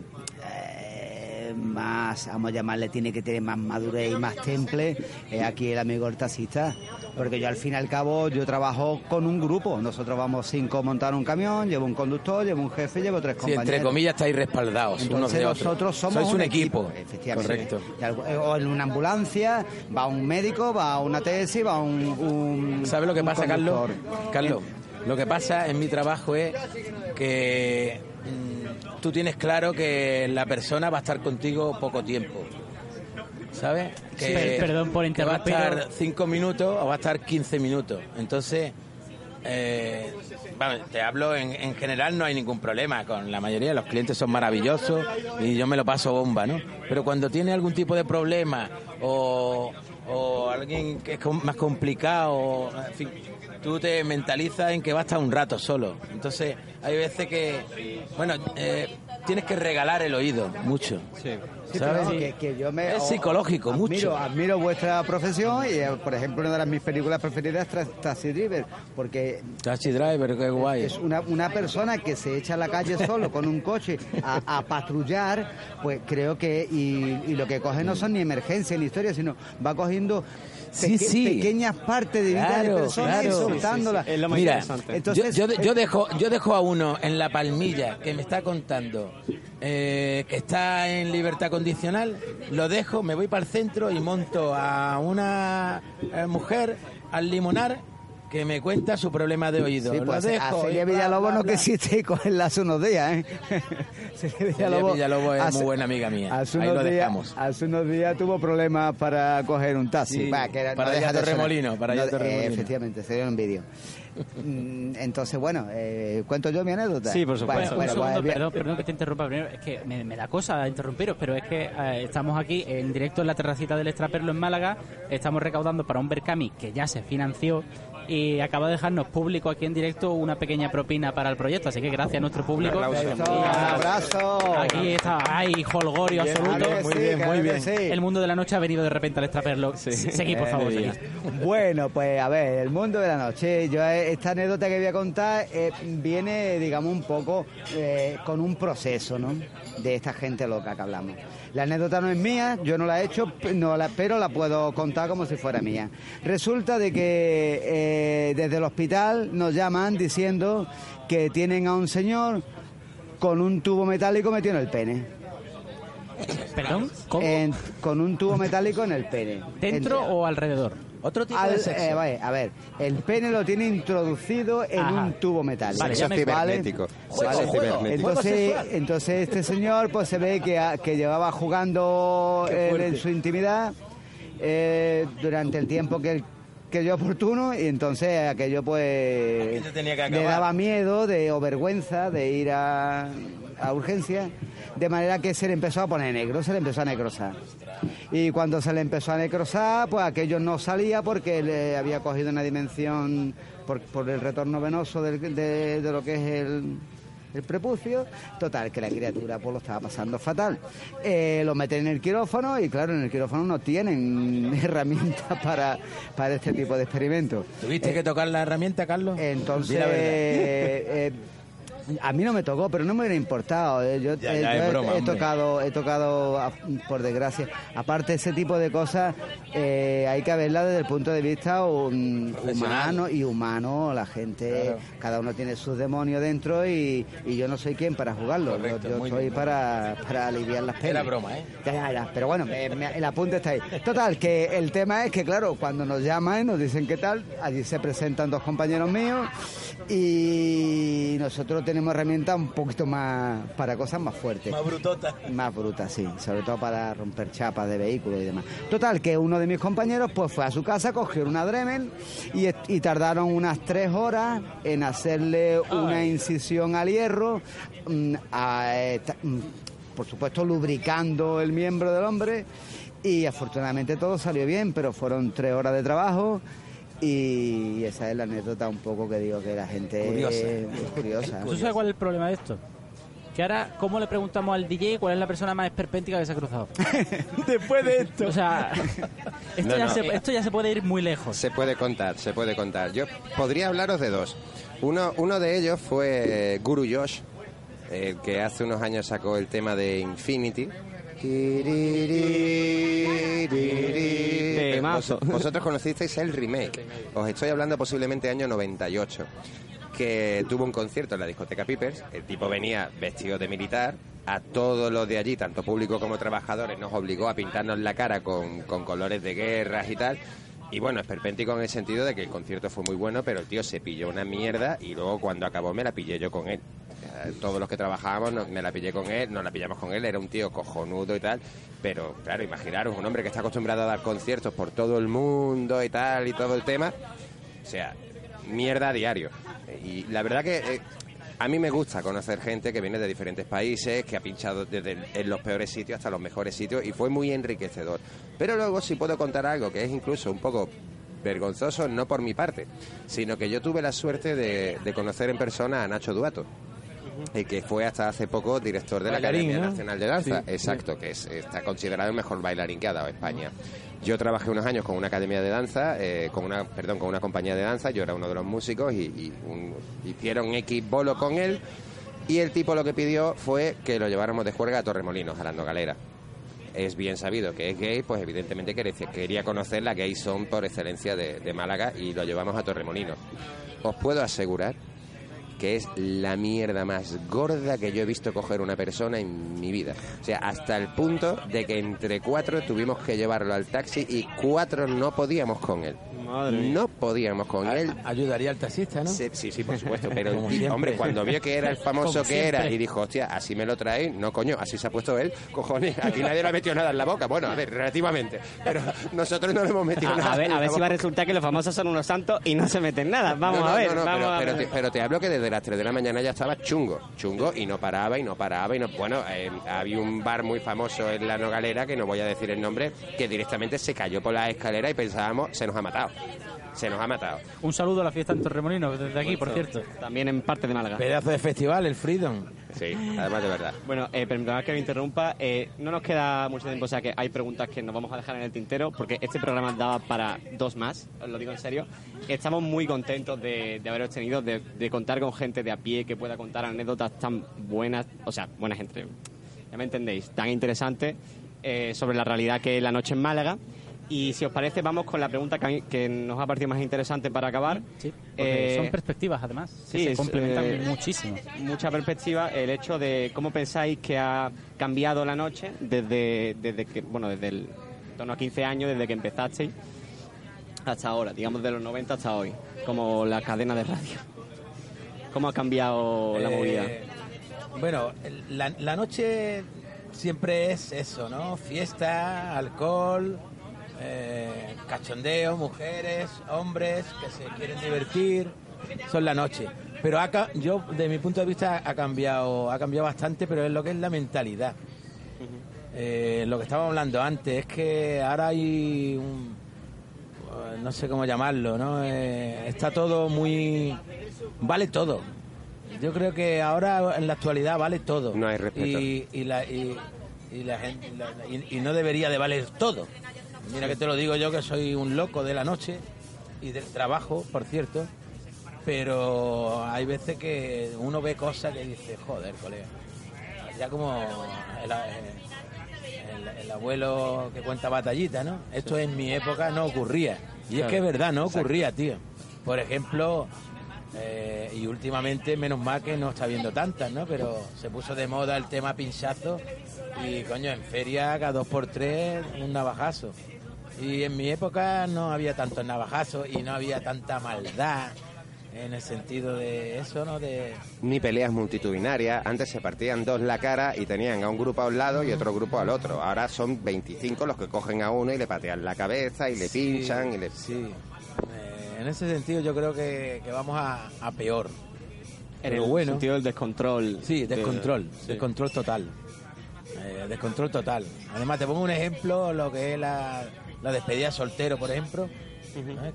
eh, más, vamos a llamarle, tiene que tener más madurez y más temple, es aquí el amigo el taxista. Porque yo al fin y al cabo, yo trabajo con un grupo. Nosotros vamos cinco a montar un camión, llevo un conductor, llevo un jefe, llevo tres Sí, compañeros. entre comillas estáis respaldados unos Entonces otros. nosotros somos Sois un equipo. efectivamente. Correcto. Eh, O en una ambulancia va un médico, va una tesis, va un... un ¿Sabes lo que pasa, Carlos? conductor. Carlos, lo que pasa en mi trabajo es que mm, tú tienes claro que la persona va a estar contigo poco tiempo. ¿Sabes? Sí, per- perdón por que va a interrumpir. estar 5 minutos o va a estar 15 minutos. Entonces, eh, te hablo en, en general, no hay ningún problema. Con la mayoría de los clientes son maravillosos y yo me lo paso bomba, ¿no? Pero cuando tiene algún tipo de problema o, o alguien que es más complicado, en fin, tú te mentalizas en que va a estar un rato solo. Entonces, hay veces que, bueno, eh, tienes que regalar el oído mucho. Sí. Sí, ¿Sabes? pero que, que yo me, Es psicológico, admiro, mucho. Admiro vuestra profesión y, eh, por ejemplo, una de las mis películas preferidas es Taxi Driver, porque Taxi driver, qué guay. es una, una persona que se echa a la calle solo con un coche a, a patrullar, pues creo que, y, y lo que coge no son ni emergencias ni historias, sino va cogiendo Sí, sí. pequeñas partes de vida Claro, de personas y claro. soltándolas. Es lo más Mira, interesante. Entonces, yo, yo, eh, yo dejo, yo dejo a uno en la palmilla que me está contando eh, que está en libertad condicional, lo dejo, me voy para el centro y monto a una eh, mujer al limonar que me cuenta su problema de oído. Sí, lo pues a dejo. Celia y bla, Villalobos no que existe cogerla hace unos días, ¿eh? Celia Celia Villalobos es hace- muy buena amiga mía. Hace Ahí unos, lo días, dejamos. hace unos días tuvo problemas para coger un taxi. Sí, Va, que era- para no a sonar. Torremolino, para ir a No, Torremolino. eh, efectivamente, se dio un vídeo. Mm, Entonces, bueno, eh, ¿cuento yo mi anécdota? Sí, por supuesto. Bueno, Bueno, un bueno, segundo, pues, perdón, perdón que te interrumpa primero. Es que me, me da cosa interrumpiros, pero es que eh, estamos aquí en directo en la terracita del Extraperlo en Málaga. Estamos recaudando para un Berkami que ya se financió y acaba de dejarnos público aquí en directo una pequeña propina para el proyecto. Así que gracias a nuestro público. un abrazo. Aquí está, hay holgorio Bien, absoluto. muy sí, bien, muy bien. sí. El mundo de la noche ha venido de repente al Extraperlo. Seguí, por favor, seguí. Bueno, pues a ver, el mundo de la noche. Yo eh, esta anécdota que voy a contar eh, viene, digamos, un poco eh, con un proceso, ¿no? De esta gente loca que hablamos. La anécdota no es mía, yo no la he hecho, no la, pero la puedo contar como si fuera mía. Resulta de que eh, desde el hospital nos llaman diciendo que tienen a un señor con un tubo metálico metido en el pene. ¿Perdón? ¿Cómo? En- con un tubo metálico en el pene. ¿Dentro En- o alrededor? Otro tipo al- de sexo. eh, vale, a ver, el pene lo tiene introducido en Ajá. un tubo metálico. Vale, Sexo cibernético. Juego, Sexo juego. cibernético. Entonces, entonces este señor pues se ve que, que llevaba jugando fuerte. en su intimidad eh, durante el tiempo que que yo oportuno y entonces aquello pues Aquello tenía que le daba miedo de o vergüenza de ir a, a urgencia de manera que se le empezó a poner negro se le empezó a necrosar y cuando se le empezó a necrosar pues aquello no salía porque le había cogido una dimensión por, por el retorno venoso del- de, de lo que es el el prepucio, total, que la criatura pues lo estaba pasando fatal. Eh, lo meten en el quirófano y claro, en el quirófano no tienen herramientas para, para este tipo de experimentos. ¿Tuviste Eh, que tocar la herramienta, Carlos? entonces, a mí no me tocó, pero no me hubiera importado. eh, Yo, Ya, eh, ya, yo he- broma, he, hombre. tocado, he tocado, a- por desgracia. Aparte, ese tipo de cosas eh, hay que verla desde el punto de vista Profesional. humano y humano. La gente, Claro. cada uno tiene sus demonios dentro y, y yo no soy quien para jugarlo. Yo- Correcto, yo soy bien. para, para aliviar las penas. Era broma, ¿eh? Ya, ya, ya. Pero bueno, me- me- el apunte está ahí. Total, que el tema es que, claro, cuando nos llaman y nos dicen qué tal, allí se presentan dos compañeros míos y nosotros tenemos herramientas un poquito más para cosas más fuertes. Más brutota. Más brutas, sí, sobre todo para romper chapas de vehículos y demás. Total, que uno de mis compañeros pues fue a su casa, cogió una Dremel y, tardaron unas tres horas en hacerle una incisión al hierro, mm, a, mm, por supuesto lubricando el miembro del hombre y afortunadamente todo salió bien, pero fueron tres horas de trabajo. Y esa es la anécdota un poco que digo que la gente Curiosa. es curiosa. ¿Tú sabes cuál es el problema de esto? Que ahora, ¿cómo le preguntamos al DJ cuál es la persona más esperpéntica que se ha cruzado? Después de esto. O sea, esto, No, ya no. Se, esto ya se puede ir muy lejos. Se puede contar, se puede contar. Yo podría hablaros de dos. Uno, uno de ellos fue Guru Josh, el que hace unos años sacó el tema de Infinity. Vos- Vosotros conocisteis el remake. Os estoy hablando posiblemente año 98. Que tuvo un concierto en la discoteca Pipers. El tipo venía vestido de militar. A todos los de allí, tanto público como trabajadores, nos obligó a pintarnos la cara con, con colores de guerras y tal. Y bueno, esperpéntico en el sentido de que el concierto fue muy bueno, pero el tío se pilló una mierda y luego cuando acabó me la pillé yo con él. Eh, Todos los que trabajábamos me la pillé con él, nos la pillamos con él, era un tío cojonudo y tal. Pero claro, imaginaros un hombre que está acostumbrado a dar conciertos por todo el mundo y tal y todo el tema. O sea, mierda a diario. Y la verdad que eh, a mí me gusta conocer gente que viene de diferentes países, que ha pinchado desde en los peores sitios hasta los mejores sitios y fue muy enriquecedor. Pero luego sí puedo contar algo que es incluso un poco vergonzoso, no por mi parte, sino que yo tuve la suerte de conocer en persona a Nacho Duato. Eh, que fue hasta hace poco director de la Academia ¿no? Nacional de Danza. Sí, Exacto, que es, está considerado el mejor bailarín que ha dado España. Yo trabajé unos años con una academia de danza, eh, con una, perdón, con una compañía de danza, yo era uno de los músicos y, y un- hicieron X bolo con él y el tipo lo que pidió fue que lo lleváramos de juerga a Torremolinos, a la Nogalera. Es bien sabido que es gay, pues evidentemente quería- quería conocer la gay son por excelencia de, de Málaga y lo llevamos a Torremolinos. Os puedo asegurar que es la mierda más gorda que yo he visto coger una persona en mi vida. O sea, hasta el punto de que entre cuatro tuvimos que llevarlo al taxi y cuatro no podíamos con él. Madre mía. No podíamos con él. Ayudaría al taxista, ¿no? Sí, sí, sí, por supuesto. Pero, hombre, cuando vio que era el famoso que era y dijo, hostia, así me lo traéis, no coño, así se ha puesto él, cojones, aquí nadie le ha metido nada en la boca. Bueno, a ver, relativamente. Pero nosotros no le hemos metido nada. A, a ver, en a la ver si va a resultar que los famosos son unos santos y no se meten nada. Vamos No, no, a ver, no, no, vamos pero, a pero te, pero te hablo que desde las 3 de la mañana ya estaba chungo, chungo, y no paraba, y no paraba, y no... Bueno, eh, había un bar muy famoso en la Nogalera, que no voy a decir el nombre, que directamente se cayó por la escalera y pensábamos, se nos ha matado. Se nos ha matado. Un saludo a la fiesta en Torremolinos desde aquí, por cierto. También en parte de Málaga. Pedazo de festival, el Freedom. Sí, además de verdad. Bueno, eh, permitad que me interrumpa. eh, no nos queda mucho tiempo, o sea que hay preguntas que nos vamos a dejar en el tintero, porque este programa daba para dos más, os lo digo en serio. Estamos muy contentos de, de haberos tenido, de, de contar con gente de a pie que pueda contar anécdotas tan buenas, o sea, buenas entre, ya me entendéis, tan interesantes eh, sobre la realidad que es la noche en Málaga. Y si os parece, vamos con la pregunta que, a mí- que nos ha parecido más interesante para acabar. Sí, Eh, son perspectivas, además, que sí, se es, complementan eh, muchísimo. mucha perspectiva el hecho de cómo pensáis que ha cambiado la noche desde, desde que, bueno, desde el torno a 15 años, desde que empezasteis hasta ahora, digamos de los 90 hasta hoy, como la cadena de radio. ¿Cómo ha cambiado la Eh, movida? Bueno, la, la noche siempre es eso, ¿no? Fiesta, alcohol, eh, cachondeo, mujeres, hombres que se quieren divertir, son la noche. Pero ha ca- yo, de mi punto de vista, ha cambiado, ha cambiado bastante, pero es lo que es la mentalidad. Eh, lo que estábamos hablando antes es que ahora hay un, eh, no sé cómo llamarlo, ¿no? Eh, está todo muy, vale todo. Yo creo que ahora en la actualidad vale todo. No hay respeto. Y, y la, y, y la gente la- y, y no debería de valer todo. Mira que te lo digo yo que soy un loco de la noche y del trabajo, por cierto. Pero hay veces que uno ve cosas que dice, joder, colega. Ya como el, el- el abuelo que cuenta batallita, ¿no? Esto en mi época no ocurría. Y es que es verdad, no ocurría, tío. Por ejemplo, eh, y últimamente, menos mal que no está viendo tantas, ¿no? Pero se puso de moda el tema pinchazo y, coño, en feria cada dos por tres un navajazo. Y en mi época no había tantos navajazos y no había tanta maldad en el sentido de eso, ¿no? De, Ni peleas multitudinarias. Antes se partían dos la cara y tenían a un grupo a un lado y otro grupo al otro. Ahora son 25 los que cogen a uno y le patean la cabeza y le Sí, pinchan y le... Sí. Eh, en ese sentido yo creo que, que vamos a, a peor. En el bueno. sentido del descontrol. Sí, de- descontrol, sí. descontrol total. Eh, descontrol total. Además, te pongo un ejemplo, lo que es la, la despedida soltero, por ejemplo,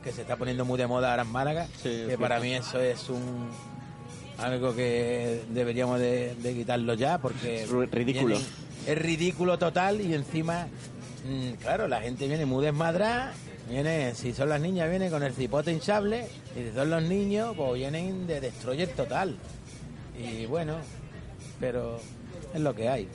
que se está poniendo muy de moda ahora en Málaga, Sí, es que para mí eso es un algo que deberíamos de, de quitarlo ya, porque Ru- ridículo. es ridículo total y encima, mm, claro, la gente viene muy desmadrada, viene, si son las niñas, viene con el cipote hinchable, y si son los niños, pues vienen de destroyer total. Y bueno, pero es lo que hay.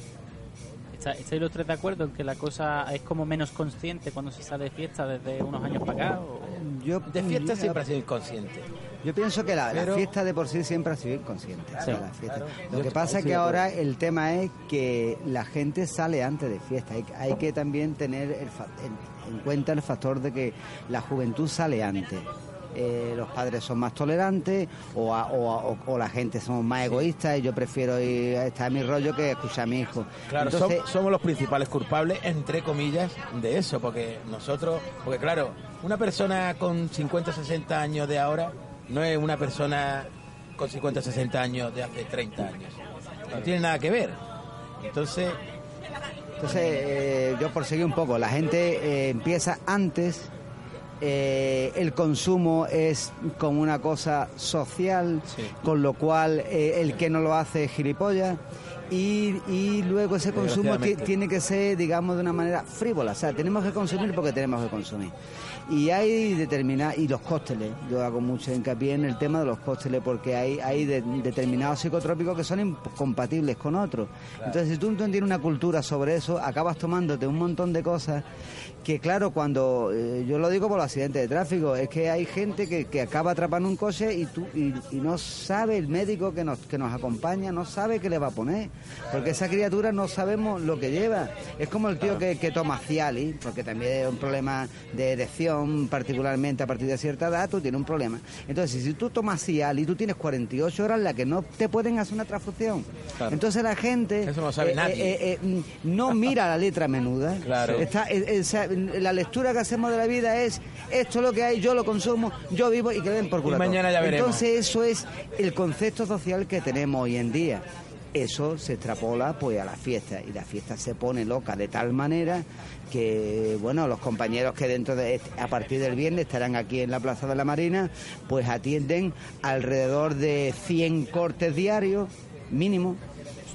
¿Está- ¿Estáis los tres de acuerdo en que la cosa es como menos consciente cuando se sale de fiesta desde unos años para acá? o- Yo, De fiesta yo- siempre ha sido inconsciente. Yo pienso que la, fiesta de por sí siempre ha sido inconsciente. o sea, Claro, la fiesta. claro. Lo que pasa es que ahora el tema es que la gente sale antes de fiesta. Hay, hay que también tener el fa- en, en cuenta el factor de que la juventud sale antes. Eh, los padres son más tolerantes o, a- o a- o- o la gente somos más egoístas y yo prefiero ir a estar a mi rollo que escuchar a mi hijo. Claro, Entonces, som- somos los principales culpables, entre comillas, de eso, porque nosotros, porque claro, una persona con 50, 60 años de ahora no es una persona con 50, 60 años de hace 30 años. No tiene nada que ver. Entonces, Entonces, eh, yo por seguir un poco, la gente eh, empieza antes, eh, el consumo es como una cosa social, Sí. con lo cual eh, el que no lo hace es gilipollas. Y, y luego ese consumo tiene que ser, digamos, de una manera frívola. O sea, tenemos que consumir porque tenemos que consumir. Y hay determinados, y los cócteles, yo hago mucho hincapié en el tema de los cócteles porque hay, hay de- determinados psicotrópicos que son incompatibles con otros. Entonces, si tú no tienes una cultura sobre eso, acabas tomándote un montón de cosas que, claro, cuando, eh, yo lo digo por los accidentes de tráfico, es que hay gente que, que acaba atrapando un coche y, tú, y, y no sabe el médico que nos, que nos acompaña, no sabe qué le va a poner, porque esa criatura no sabemos lo que lleva. Es como el tío que, que toma Cialis, porque también es un problema de erección, particularmente a partir de cierta edad, tú tienes un problema. Entonces, si tú tomas Cialis, tú tienes 48 horas en las que no te pueden hacer una transfusión. Claro. Entonces la gente Eso no nadie. eh, eh, mm, no mira la letra menuda. Claro. Está, eh, eh, sea, la lectura que hacemos de la vida es esto es lo que hay, yo lo consumo, yo vivo y que den por culo. Y a todo. mañana ya veremos. Entonces eso es el concepto social que tenemos hoy en día. Eso se extrapola pues a la fiesta y la fiesta se pone loca de tal manera que bueno los compañeros que dentro de este- a partir del viernes estarán aquí en la Plaza de la Marina pues atienden alrededor de 100 cortes diarios mínimo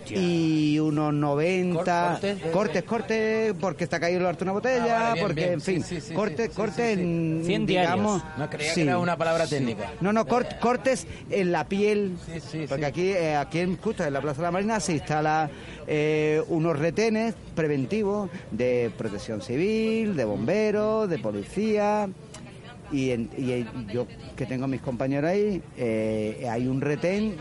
y unos 90 ¿Cortes? cortes, cortes, porque está caído el arte una botella, Ah, vale, bien, porque bien. en fin, sí, sí, cortes, sí, cortes, mm, 100 digamos. No, creía que era una palabra técnica. No, no, cort- cortes en la piel, porque aquí, eh, aquí en, justo en la Plaza de la Marina se instala eh, unos retenes preventivos de protección civil, de bomberos, de policía. Y, en- y, eh, yo que tengo mis compañeros ahí, eh, hay un retén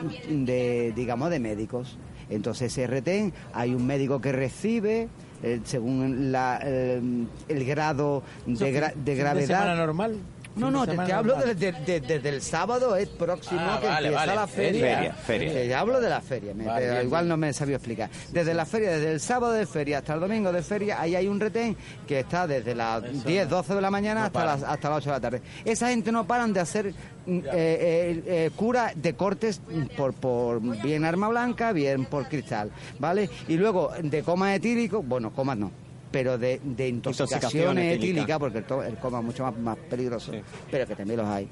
de, digamos, de médicos. Entonces retén, hay un médico que recibe, eh, según la, eh, el grado de, gra- gravedad. normal? No, de no, te, hablo desde, desde el sábado es próximo Ah, que vale, empieza vale. la feria. Feria, feria. Te hablo de la feria, me- Vale, pero bien, igual bien. no me sabía explicar. Desde la feria, desde el sábado de feria hasta el domingo de feria, ahí hay un retén que está desde las 10, 12 de la mañana hasta las, hasta las 8 de la tarde. Esa gente no paran de hacer mm, eh, eh, eh, cura de cortes mm, por, por bien arma blanca, bien por cristal, ¿vale? Y luego de coma etílico, bueno, comas no. Pero de, de Intoxicación intoxicaciones etílica. etílicas, porque el, to- el coma es mucho más, más peligroso, pero que también los hay.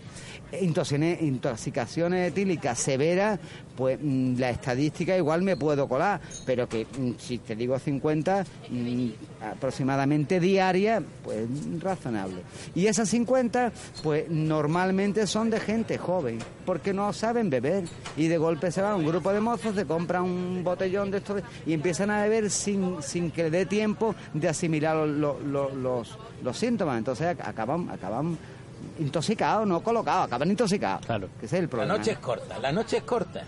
Intoxine- intoxicaciones etílicas severas, pues mm, la estadística igual me puedo colar, pero que mm, si te digo 50, mm, aproximadamente diarias, pues razonable. Y esas 50, pues normalmente son de gente joven, porque no saben beber. Y de golpe se va un grupo de mozos, se compran un botellón de esto y empiezan a beber sin, sin que le dé tiempo de asimilar los, los, los- los- los síntomas. Entonces ac- acaban, acaban intoxicados, no colocados, acaban intoxicados. Claro. Que ese es el La problema. noche es corta, la noche es corta.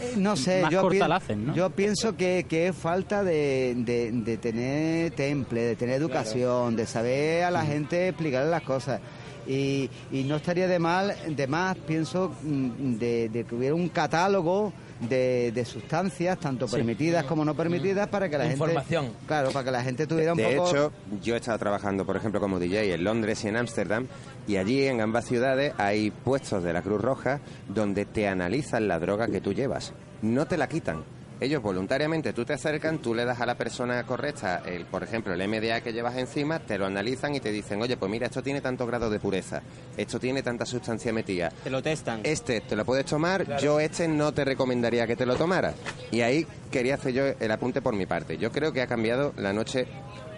Eh, No sé, Más yo, corta pien- la hacen, ¿no? yo pienso que, que es falta de, de- de tener temple, de tener educación, de saber a la gente explicarle las cosas. Y, y no estaría de mal, de más, pienso, mm, de, de que hubiera un catálogo de, de sustancias, tanto permitidas como no permitidas, para que la gente... Información. Claro, para que la gente tuviera un De poco... hecho, yo he estado trabajando, por ejemplo, como DJ en Londres y en Ámsterdam, y allí en ambas ciudades hay puestos de la Cruz Roja donde te analizan la droga que tú llevas. No te la quitan. Ellos voluntariamente, tú te acercan, tú le das a la persona correcta, el, por ejemplo, el MDA que llevas encima, te lo analizan y te dicen, oye, pues mira, esto tiene tanto grado de pureza, esto tiene tanta sustancia metida, Te lo testan. este te lo puedes tomar, yo este no te recomendaría que te lo tomaras. Y ahí quería hacer yo el apunte por mi parte. Yo creo que ha cambiado la noche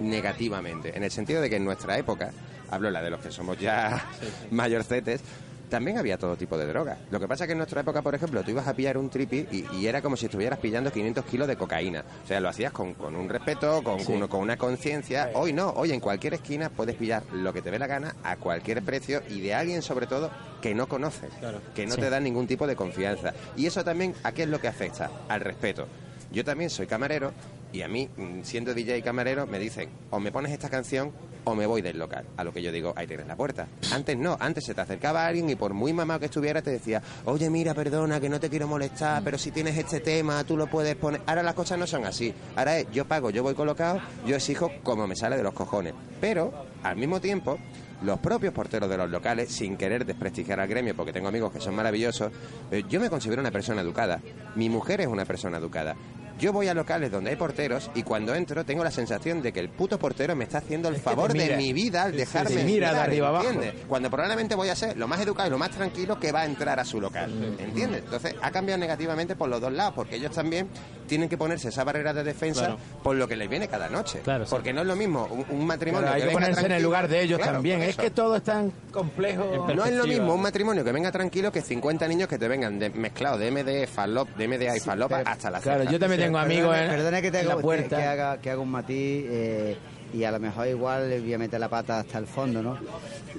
negativamente, en el sentido de que en nuestra época, hablo la de los que somos ya mayorcetes, también había todo tipo de drogas. Lo que pasa es que en nuestra época, por ejemplo, tú ibas a pillar un tripi y, y era como si estuvieras pillando 500 kilos de cocaína. O sea, lo hacías con, con un respeto, con, con- con una conciencia. Hoy no, hoy en cualquier esquina puedes pillar lo que te dé la gana a cualquier precio y de alguien, sobre todo, que no conoces, que no Sí. te da ningún tipo de confianza. Y eso también, ¿a qué es lo que afecta? Al respeto. Yo también soy camarero y a mí, mm, siendo DJ y camarero, me dicen, o me pones esta canción o me voy del local. A lo que yo digo, ahí tienes la puerta. Antes no, antes se te acercaba alguien y por muy mamado que estuviera te decía, oye, mira, perdona, que no te quiero molestar, pero si tienes este tema, tú lo puedes poner. Ahora las cosas no son así. Ahora es, yo pago, yo voy colocado, yo exijo como me sale de los cojones. Pero, al mismo tiempo, los propios porteros de los locales, sin querer desprestigiar al gremio, porque tengo amigos que son maravillosos, eh, yo me considero una persona educada. Mi mujer es una persona educada. Yo voy a locales donde hay porteros y cuando entro tengo la sensación de que el puto portero me está haciendo el Es favor de mi vida al Sí, dejarme sí, mira de arriba abajo. ¿entiendes? Cuando probablemente voy a ser lo más educado y lo más tranquilo que va a entrar a su local, ¿entiendes? Entonces ha cambiado negativamente por los dos lados, porque ellos también tienen que ponerse esa barrera de defensa Claro. por lo que les viene cada noche. Claro, sí. porque no es lo mismo un, un matrimonio Claro, hay que venga ponerse en el tranquilo- lugar de ellos Claro, también. Es que todo es tan complejo. No es lo mismo un matrimonio que venga tranquilo que 50 niños que te vengan de, mezclados de MD, falop, de MDA y falopa hasta la Claro, yo también tengo amigos en, perdone que, te en haga, la puerta. que, que haga, que haga un matiz eh, y a lo mejor igual le voy a meter la pata hasta el fondo, ¿no?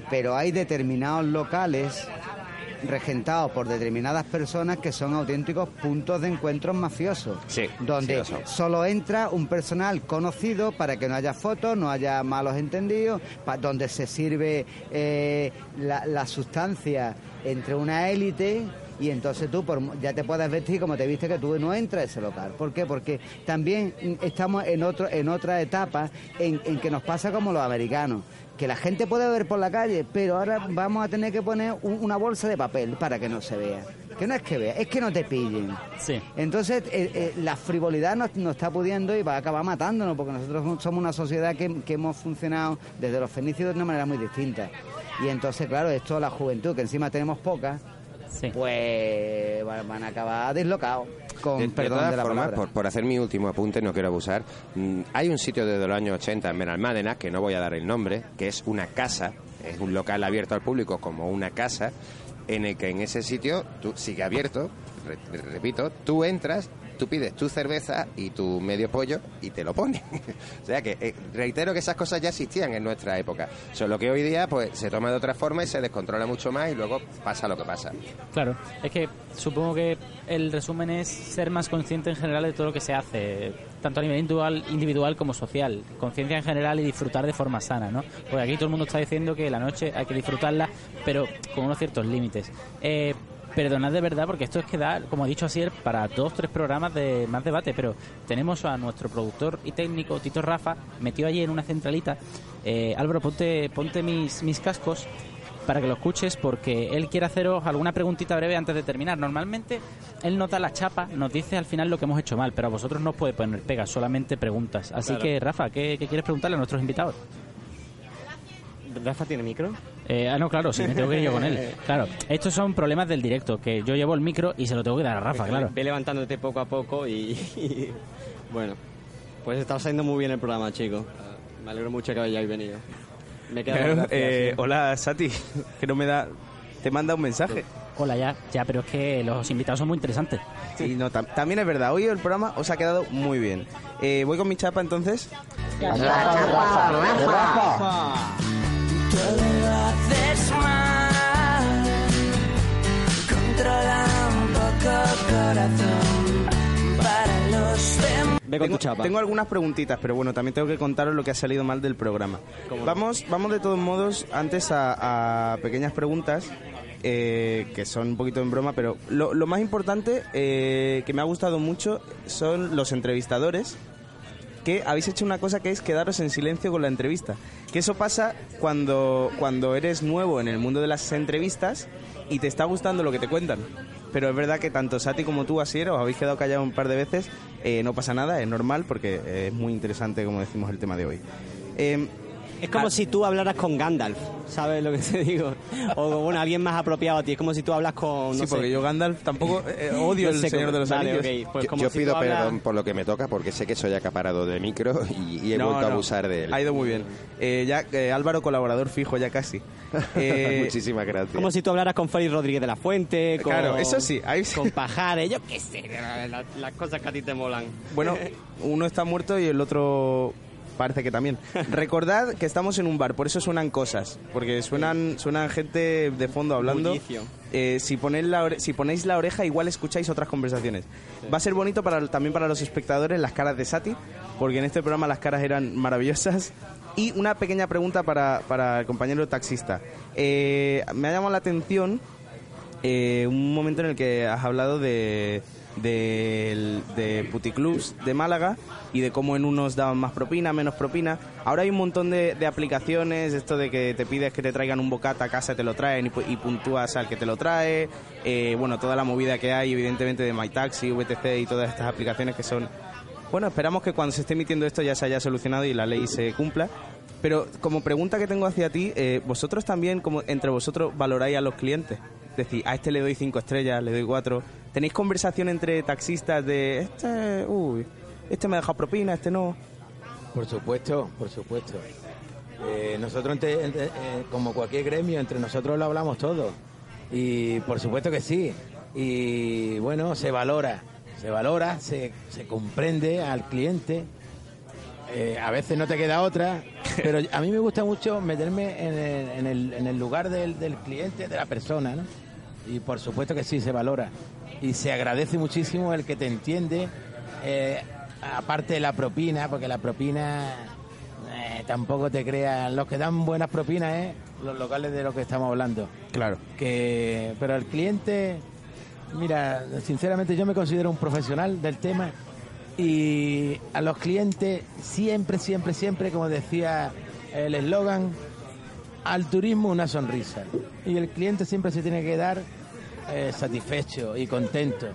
Pero hay determinados locales regentados por determinadas personas que son auténticos puntos de encuentros mafiosos. Sí, Donde sí solo entra un personal conocido para que no haya fotos, no haya malos entendidos, pa- donde se sirve eh, la, la sustancia entre una élite y entonces tú por- ya te puedes vestir como te viste que tú no entras a ese local. ¿Por qué? Porque también estamos en otro en otra etapa en, en que nos pasa como los americanos. Que la gente puede ver por la calle, pero ahora vamos a tener que poner un- una bolsa de papel para que no se vea. Que no es que vea, es que no te pillen. Sí. Entonces, eh, eh, la frivolidad nos, nos está pudiendo y va a acabar matándonos, porque nosotros somos una sociedad que, que hemos funcionado desde los fenicios de una manera muy distinta. Y entonces, claro, esto, la juventud, que encima tenemos poca, Sí. pues van a acabar deslocados, con De, perdón de la formas, palabra. por, por hacer mi último apunte, no quiero abusar, mm, hay un sitio desde los años 80 en Benalmádena, que no voy a dar el nombre, que es una casa, es un local abierto al público como una casa, en el que en ese sitio tú, sigue abierto, re- repito, tú entras tú pides tu cerveza y tu medio pollo y te lo ponen. o sea que eh, reitero que esas cosas ya existían en nuestra época. Solo que hoy día pues se toma de otra forma y se descontrola mucho más y luego pasa lo que pasa. Claro, es que supongo que el resumen es ser más consciente en general de todo lo que se hace, tanto a nivel individual, individual como social. Conciencia en general y disfrutar de forma sana, ¿no? Porque aquí todo el mundo está diciendo que la noche hay que disfrutarla, pero con unos ciertos límites. Eh, perdonad de verdad, porque esto es que da, como he dicho así, para dos, tres programas de más debate, pero tenemos a nuestro productor y técnico, Tito Rafa, metido allí en una centralita. Eh, Álvaro, ponte, ponte mis, mis cascos para que lo escuches porque él quiere haceros alguna preguntita breve antes de terminar. Normalmente él nos da la chapa, nos dice al final lo que hemos hecho mal, pero a vosotros no os puede poner pega, solamente preguntas. Así Claro. que, Rafa, ¿qué, qué quieres preguntarle a nuestros invitados? ¿Rafa tiene micro? Eh, ah, no, claro, sí, me tengo que ir yo con él. Claro, estos son problemas del directo, que yo llevo el micro y se lo tengo que dar a Rafa, claro. Ve levantándote poco a poco y, y- bueno, pues está saliendo muy bien el programa, chicos. Me alegro mucho que hayáis venido. Me quedo Claro, gracias, eh, sí. hola Sati, que no me da... Te manda un mensaje. Hola, ya, ya, pero es que los invitados son muy interesantes. Sí, no, tam- también es verdad, hoy el programa os ha quedado muy bien. Eh, voy con mi chapa entonces. Tengo, algunas preguntitas, pero bueno, también tengo que contaros lo que ha salido mal del programa. Vamos, vamos de todos modos antes a, a pequeñas preguntas eh, que son un poquito en broma, pero lo, lo más importante eh, que me ha gustado mucho son los entrevistadores que habéis hecho una cosa que es quedaros en silencio con la entrevista. Que eso pasa cuando, cuando eres nuevo en el mundo de las entrevistas y te está gustando lo que te cuentan. Pero es verdad que tanto Sati como tú, Asier, os habéis quedado callados un par de veces. Eh, no pasa nada, es normal porque es muy interesante, como decimos, el tema de hoy. Eh, Es como si tú hablaras con Gandalf, ¿sabes lo que te digo? O bueno, alguien más apropiado a ti. Es como si tú hablas con. No sí, sé, porque yo Gandalf tampoco eh, odio no el sé Señor de los vale, Anillos. pues yo como yo si pido hablas- perdón por lo que me toca porque sé que soy acaparado de micro y, y he No, vuelto a abusar de él. Ha ido muy bien. Eh, ya, eh, Álvaro, colaborador fijo, ya casi. Eh, Muchísimas gracias. Como si tú hablaras con Félix Rodríguez de la Fuente, con, Claro, eso sí, ahí sí. con Pajares, yo qué sé, las, las cosas que a ti te molan. Bueno, uno está muerto y el otro parece que también. Recordad que estamos en un bar, por eso suenan cosas, porque suenan suenan gente de fondo hablando. Eh, si, ponéis la si ponéis la oreja, igual escucháis otras conversaciones. Va a ser bonito para, también para los espectadores las caras de Sati, porque en este programa las caras eran maravillosas. Y una pequeña pregunta para, para el compañero taxista. Eh, me ha llamado la atención eh, un momento en el que has hablado de, de, de puticlubs de Málaga y de cómo en unos daban más propina, menos propina. Ahora hay un montón de, de aplicaciones, esto de que te pides que te traigan un bocata a casa te lo traen y, y puntúas al que te lo trae. Eh, bueno, toda la movida que hay, evidentemente, de MyTaxi, VTC y todas estas aplicaciones que son... Bueno, esperamos que cuando se esté emitiendo esto ya se haya solucionado y la ley se cumpla. Pero como pregunta que tengo hacia ti, eh, vosotros también, como entre vosotros, valoráis a los clientes. Es decir, a este le doy cinco estrellas, le doy cuatro. ¿Tenéis conversación entre taxistas de este, uy, este me ha dejado propina, este no? Por supuesto, por supuesto. Eh, nosotros, eh, como cualquier gremio, entre nosotros lo hablamos todo. Y por supuesto que sí. Y bueno, se valora, se valora, se, se comprende al cliente. Eh, a veces no te queda otra, pero a mí me gusta mucho meterme en el, en el- en el lugar del, del cliente, de la persona, ¿no? Y por supuesto que sí, se valora. Y se agradece muchísimo el que te entiende, eh, aparte de la propina, porque la propina eh, tampoco te crea. Los que dan buenas propinas, ¿eh? Los locales de los que estamos hablando. Claro. Que, pero el cliente, mira, sinceramente yo me considero un profesional del tema y a los clientes siempre, siempre, siempre, como decía el eslogan, al turismo una sonrisa. Y el cliente siempre se tiene que dar eh, satisfecho y contento.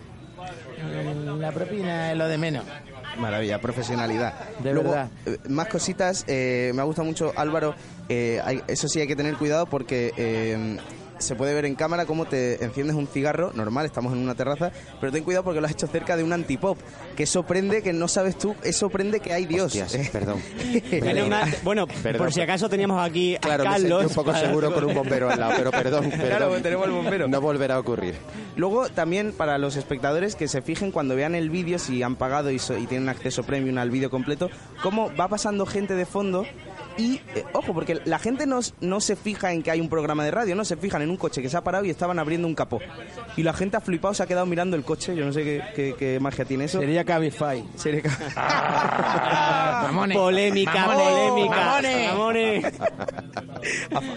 Mm, La propina es lo de menos. Maravilla, profesionalidad. De Luego, verdad. eh, más cositas, eh, me gusta mucho Álvaro, eh, hay- eso sí hay que tener cuidado porque eh, se puede ver en cámara cómo te enciendes un cigarro, normal, estamos en una terraza, pero ten cuidado porque lo has hecho cerca de un antipop, que sorprende que no sabes tú, eso sorprende que hay Dios. Hostias, perdón. Una- bueno, Perdón. por si acaso teníamos aquí Claro, a me sentí Carlos. un poco seguro con un bombero al lado, pero perdón, perdón. Claro, tenemos el bombero. No volverá a ocurrir. Luego también para los espectadores que se fijen cuando vean el vídeo, si han pagado y, so- y tienen acceso premium al vídeo completo, cómo va pasando gente de fondo y, eh, ojo, porque la gente no, no se fija en que hay un programa de radio, no se fijan en un coche que se ha parado y estaban abriendo un capó. Y la gente ha flipado, se ha quedado mirando el coche, yo no sé qué, qué- qué magia tiene eso. Sería Cabify. Sería ca- Mamones. Polémica, Mamones. polémica. Mamones. Mamones.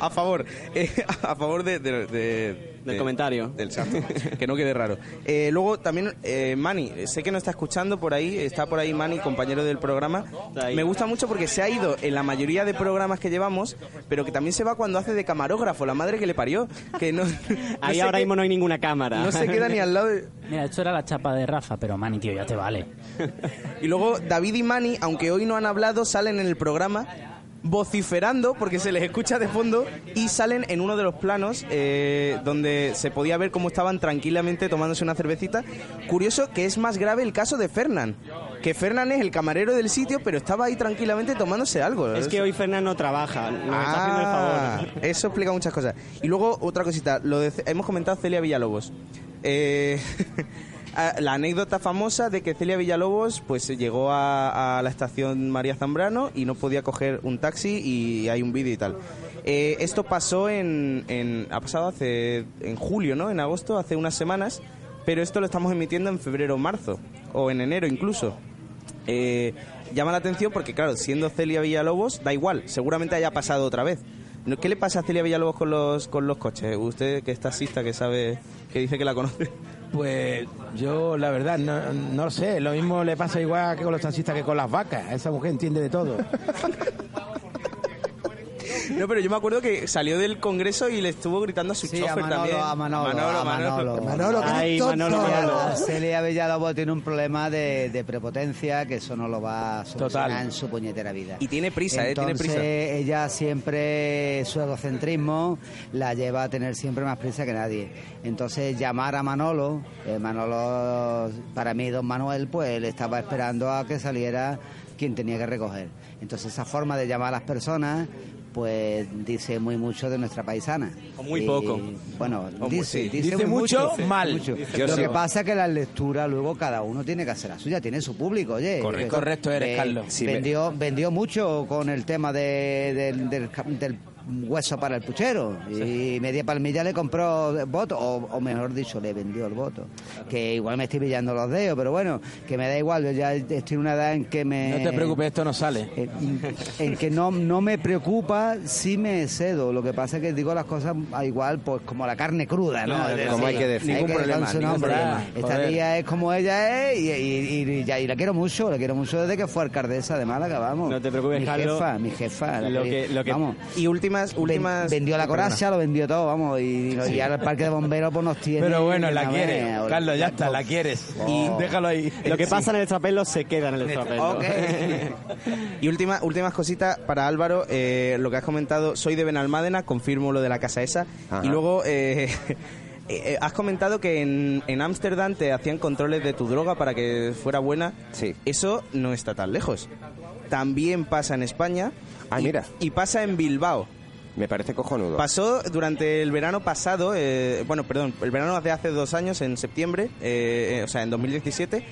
a, a favor, eh, a favor de, de- de- Del de- comentario. Del santo, que no quede raro. Eh, luego también, eh, Mani, sé que no está escuchando por ahí, está por ahí Mani, compañero del programa. Me gusta mucho porque se ha ido en la mayoría de programas que llevamos, pero que también se va cuando hace de camarógrafo, la madre que le parió. Que no, Ahí ahora que- mismo no hay ninguna cámara. No se queda ni al lado de... Mira, esto era la chapa de Rafa, pero Mani, tío, ya te vale. Y luego David y Mani, aunque hoy no han hablado, salen en el programa vociferando porque se les escucha de fondo y salen en uno de los planos eh, donde se podía ver cómo estaban tranquilamente tomándose una cervecita. Curioso que es más grave el caso de Fernán, que Fernán es el camarero del sitio, pero estaba ahí tranquilamente tomándose algo. Es que hoy Fernando no trabaja. Nos está haciendo el Ah, favor. eso explica muchas cosas. Y luego otra cosita, lo de, hemos comentado Celia Villalobos. Eh, la anécdota famosa de que Celia Villalobos pues llegó a, la estación María Zambrano y no podía coger un taxi y hay un vídeo y tal. Eh, esto pasó en, ha pasado hace en julio, ¿no? En agosto, hace unas semanas, pero esto lo estamos emitiendo en febrero marzo o en enero incluso. Eh, llama la atención porque, claro, siendo Celia Villalobos, da igual, seguramente haya pasado otra vez. ¿Qué le pasa a Celia Villalobos con los, con los coches? Usted que es taxista, que sabe, que dice que la conoce. Pues yo, la verdad, no, no sé. Lo mismo le pasa igual que con los taxistas que con las vacas. Esa mujer entiende de todo. No, pero yo me acuerdo que salió del Congreso y le estuvo gritando a su Sí, a chofer Manolo, también. a Manolo, a Manolo. Manolo, que Ay. Manolo, Manolo. Celia Villalobos tiene un problema de, de prepotencia que eso no lo va a solucionar Total. en su puñetera vida. Y tiene prisa, ¿eh? Tiene prisa. ella siempre, su egocentrismo la lleva a tener siempre más prisa que nadie. Entonces, llamar a Manolo, eh, Manolo, para mí, don Manuel, pues él estaba esperando a que saliera quien tenía que recoger. Entonces, esa forma de llamar a las personas, pues dice muy mucho de nuestra paisana. O muy Y, poco. Bueno, O dice, sí. dice, mucho, mucho, mal. mucho. Lo sí. que pasa es que la lectura luego cada uno tiene que hacer la suya, tiene su público, oye. Correcto. Correcto eres, eh, Carlos. Sí, me- vendió, vendió mucho con el tema de- del, del hueso para el puchero y media palmilla le compró voto o, o mejor dicho le vendió el voto que igual me estoy pillando los dedos pero bueno que me da igual yo ya estoy en una edad en que me No te preocupes, esto no sale. en, en que no, no me preocupa si me cedo. Lo que pasa es que digo las cosas igual, pues como la carne cruda, ¿no? Como hay que decir. hay Ningún que problema, con su ningún nombre. problema. Esta tía es como ella es y, y- y- ya- y la quiero mucho, la quiero mucho desde que fue alcaldesa de Málaga, vamos. No te preocupes, mi Carlos. jefa, mi jefa. la Lo que- lo que- vamos. Y últimas, Ven- últimas... vendió la coraza, lo vendió todo, vamos, y, y ahora el parque de bomberos pues nos tiene. Pero bueno, la quieres. Carlos, ya está, la quieres. Y déjalo ahí. Lo que pasa en el extrapelo se queda en el extrapelo. Y última, últimas cositas para Álvaro, eh, lo que has comentado, soy de Benalmádena, confirmo lo de la casa esa. Ajá. Y luego eh, eh, has comentado que en en Ámsterdam te hacían controles de tu droga para que fuera buena. Sí. Eso no está tan lejos. También pasa en España. Ah, y- mira. Y pasa en Bilbao. Me parece cojonudo. Pasó durante el verano pasado, eh, bueno, perdón, el verano de hace dos años, en septiembre, eh, eh, o sea, en 2017,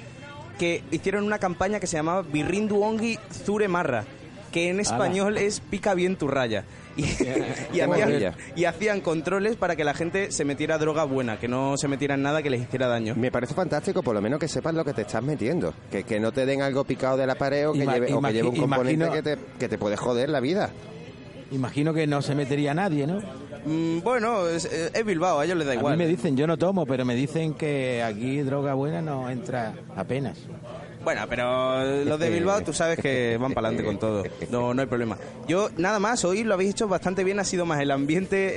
que hicieron una campaña que se llamaba Birrindu Ongi Zure Marra, que en español es pica bien tu raya. Y, hacían, y hacían controles para que la gente se metiera droga buena, que no se metiera en nada que les hiciera daño. Me parece fantástico, por lo menos que sepas lo que te estás metiendo. Que, que no te den algo picado de la pared o que, Ima- lleve, o que imagi- lleve un componente imagino- que, te, que te puede joder la vida. Imagino que no se metería nadie, ¿no? Mm, bueno, es, es Bilbao, a ellos les da A igual. mí me dicen, yo no tomo, pero me dicen que aquí droga buena no entra apenas. Bueno, pero los de Bilbao tú sabes que van para adelante con todo. No, no hay problema. Yo, nada más, hoy lo habéis hecho bastante bien. Ha sido más el ambiente,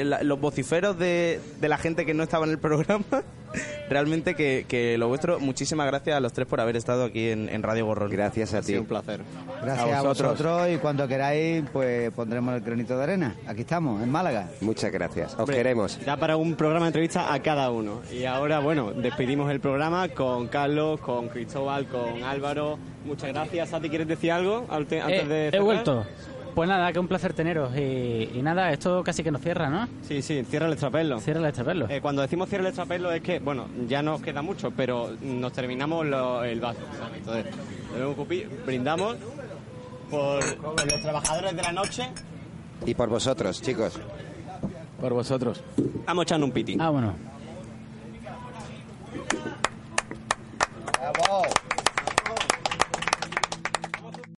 eh, la- los vociferos de, de la gente que no estaba en el programa. realmente que, que lo vuestro, muchísimas gracias a los tres por haber estado aquí en, en Radio Gorrón. Gracias a Ha sido ti. un placer. Gracias A a vosotros. y cuando queráis, pues pondremos el granito de arena. Aquí estamos, en Málaga. Muchas gracias. Os Hombre, queremos. Da para un programa de entrevista a cada uno. Y ahora, bueno, despedimos el programa con Carlos, con Cristóbal, con Álvaro. Muchas gracias. Sati, ¿quieres decir algo ante- antes Eh, de he cerrar? vuelto. Pues nada, que un placer teneros. Y, y nada, esto casi que nos cierra, ¿no? Sí, sí, cierra el extrapelo. Cierra el extraperlo. Eh, cuando decimos cierre el extrapelo es que, bueno, ya nos queda mucho, pero nos terminamos lo- el vaso. ¿sabes? Entonces, brindamos por los trabajadores de la noche. Y por vosotros, chicos. Por vosotros. Vamos echando un piti. Ah, bueno. ¡Bravo!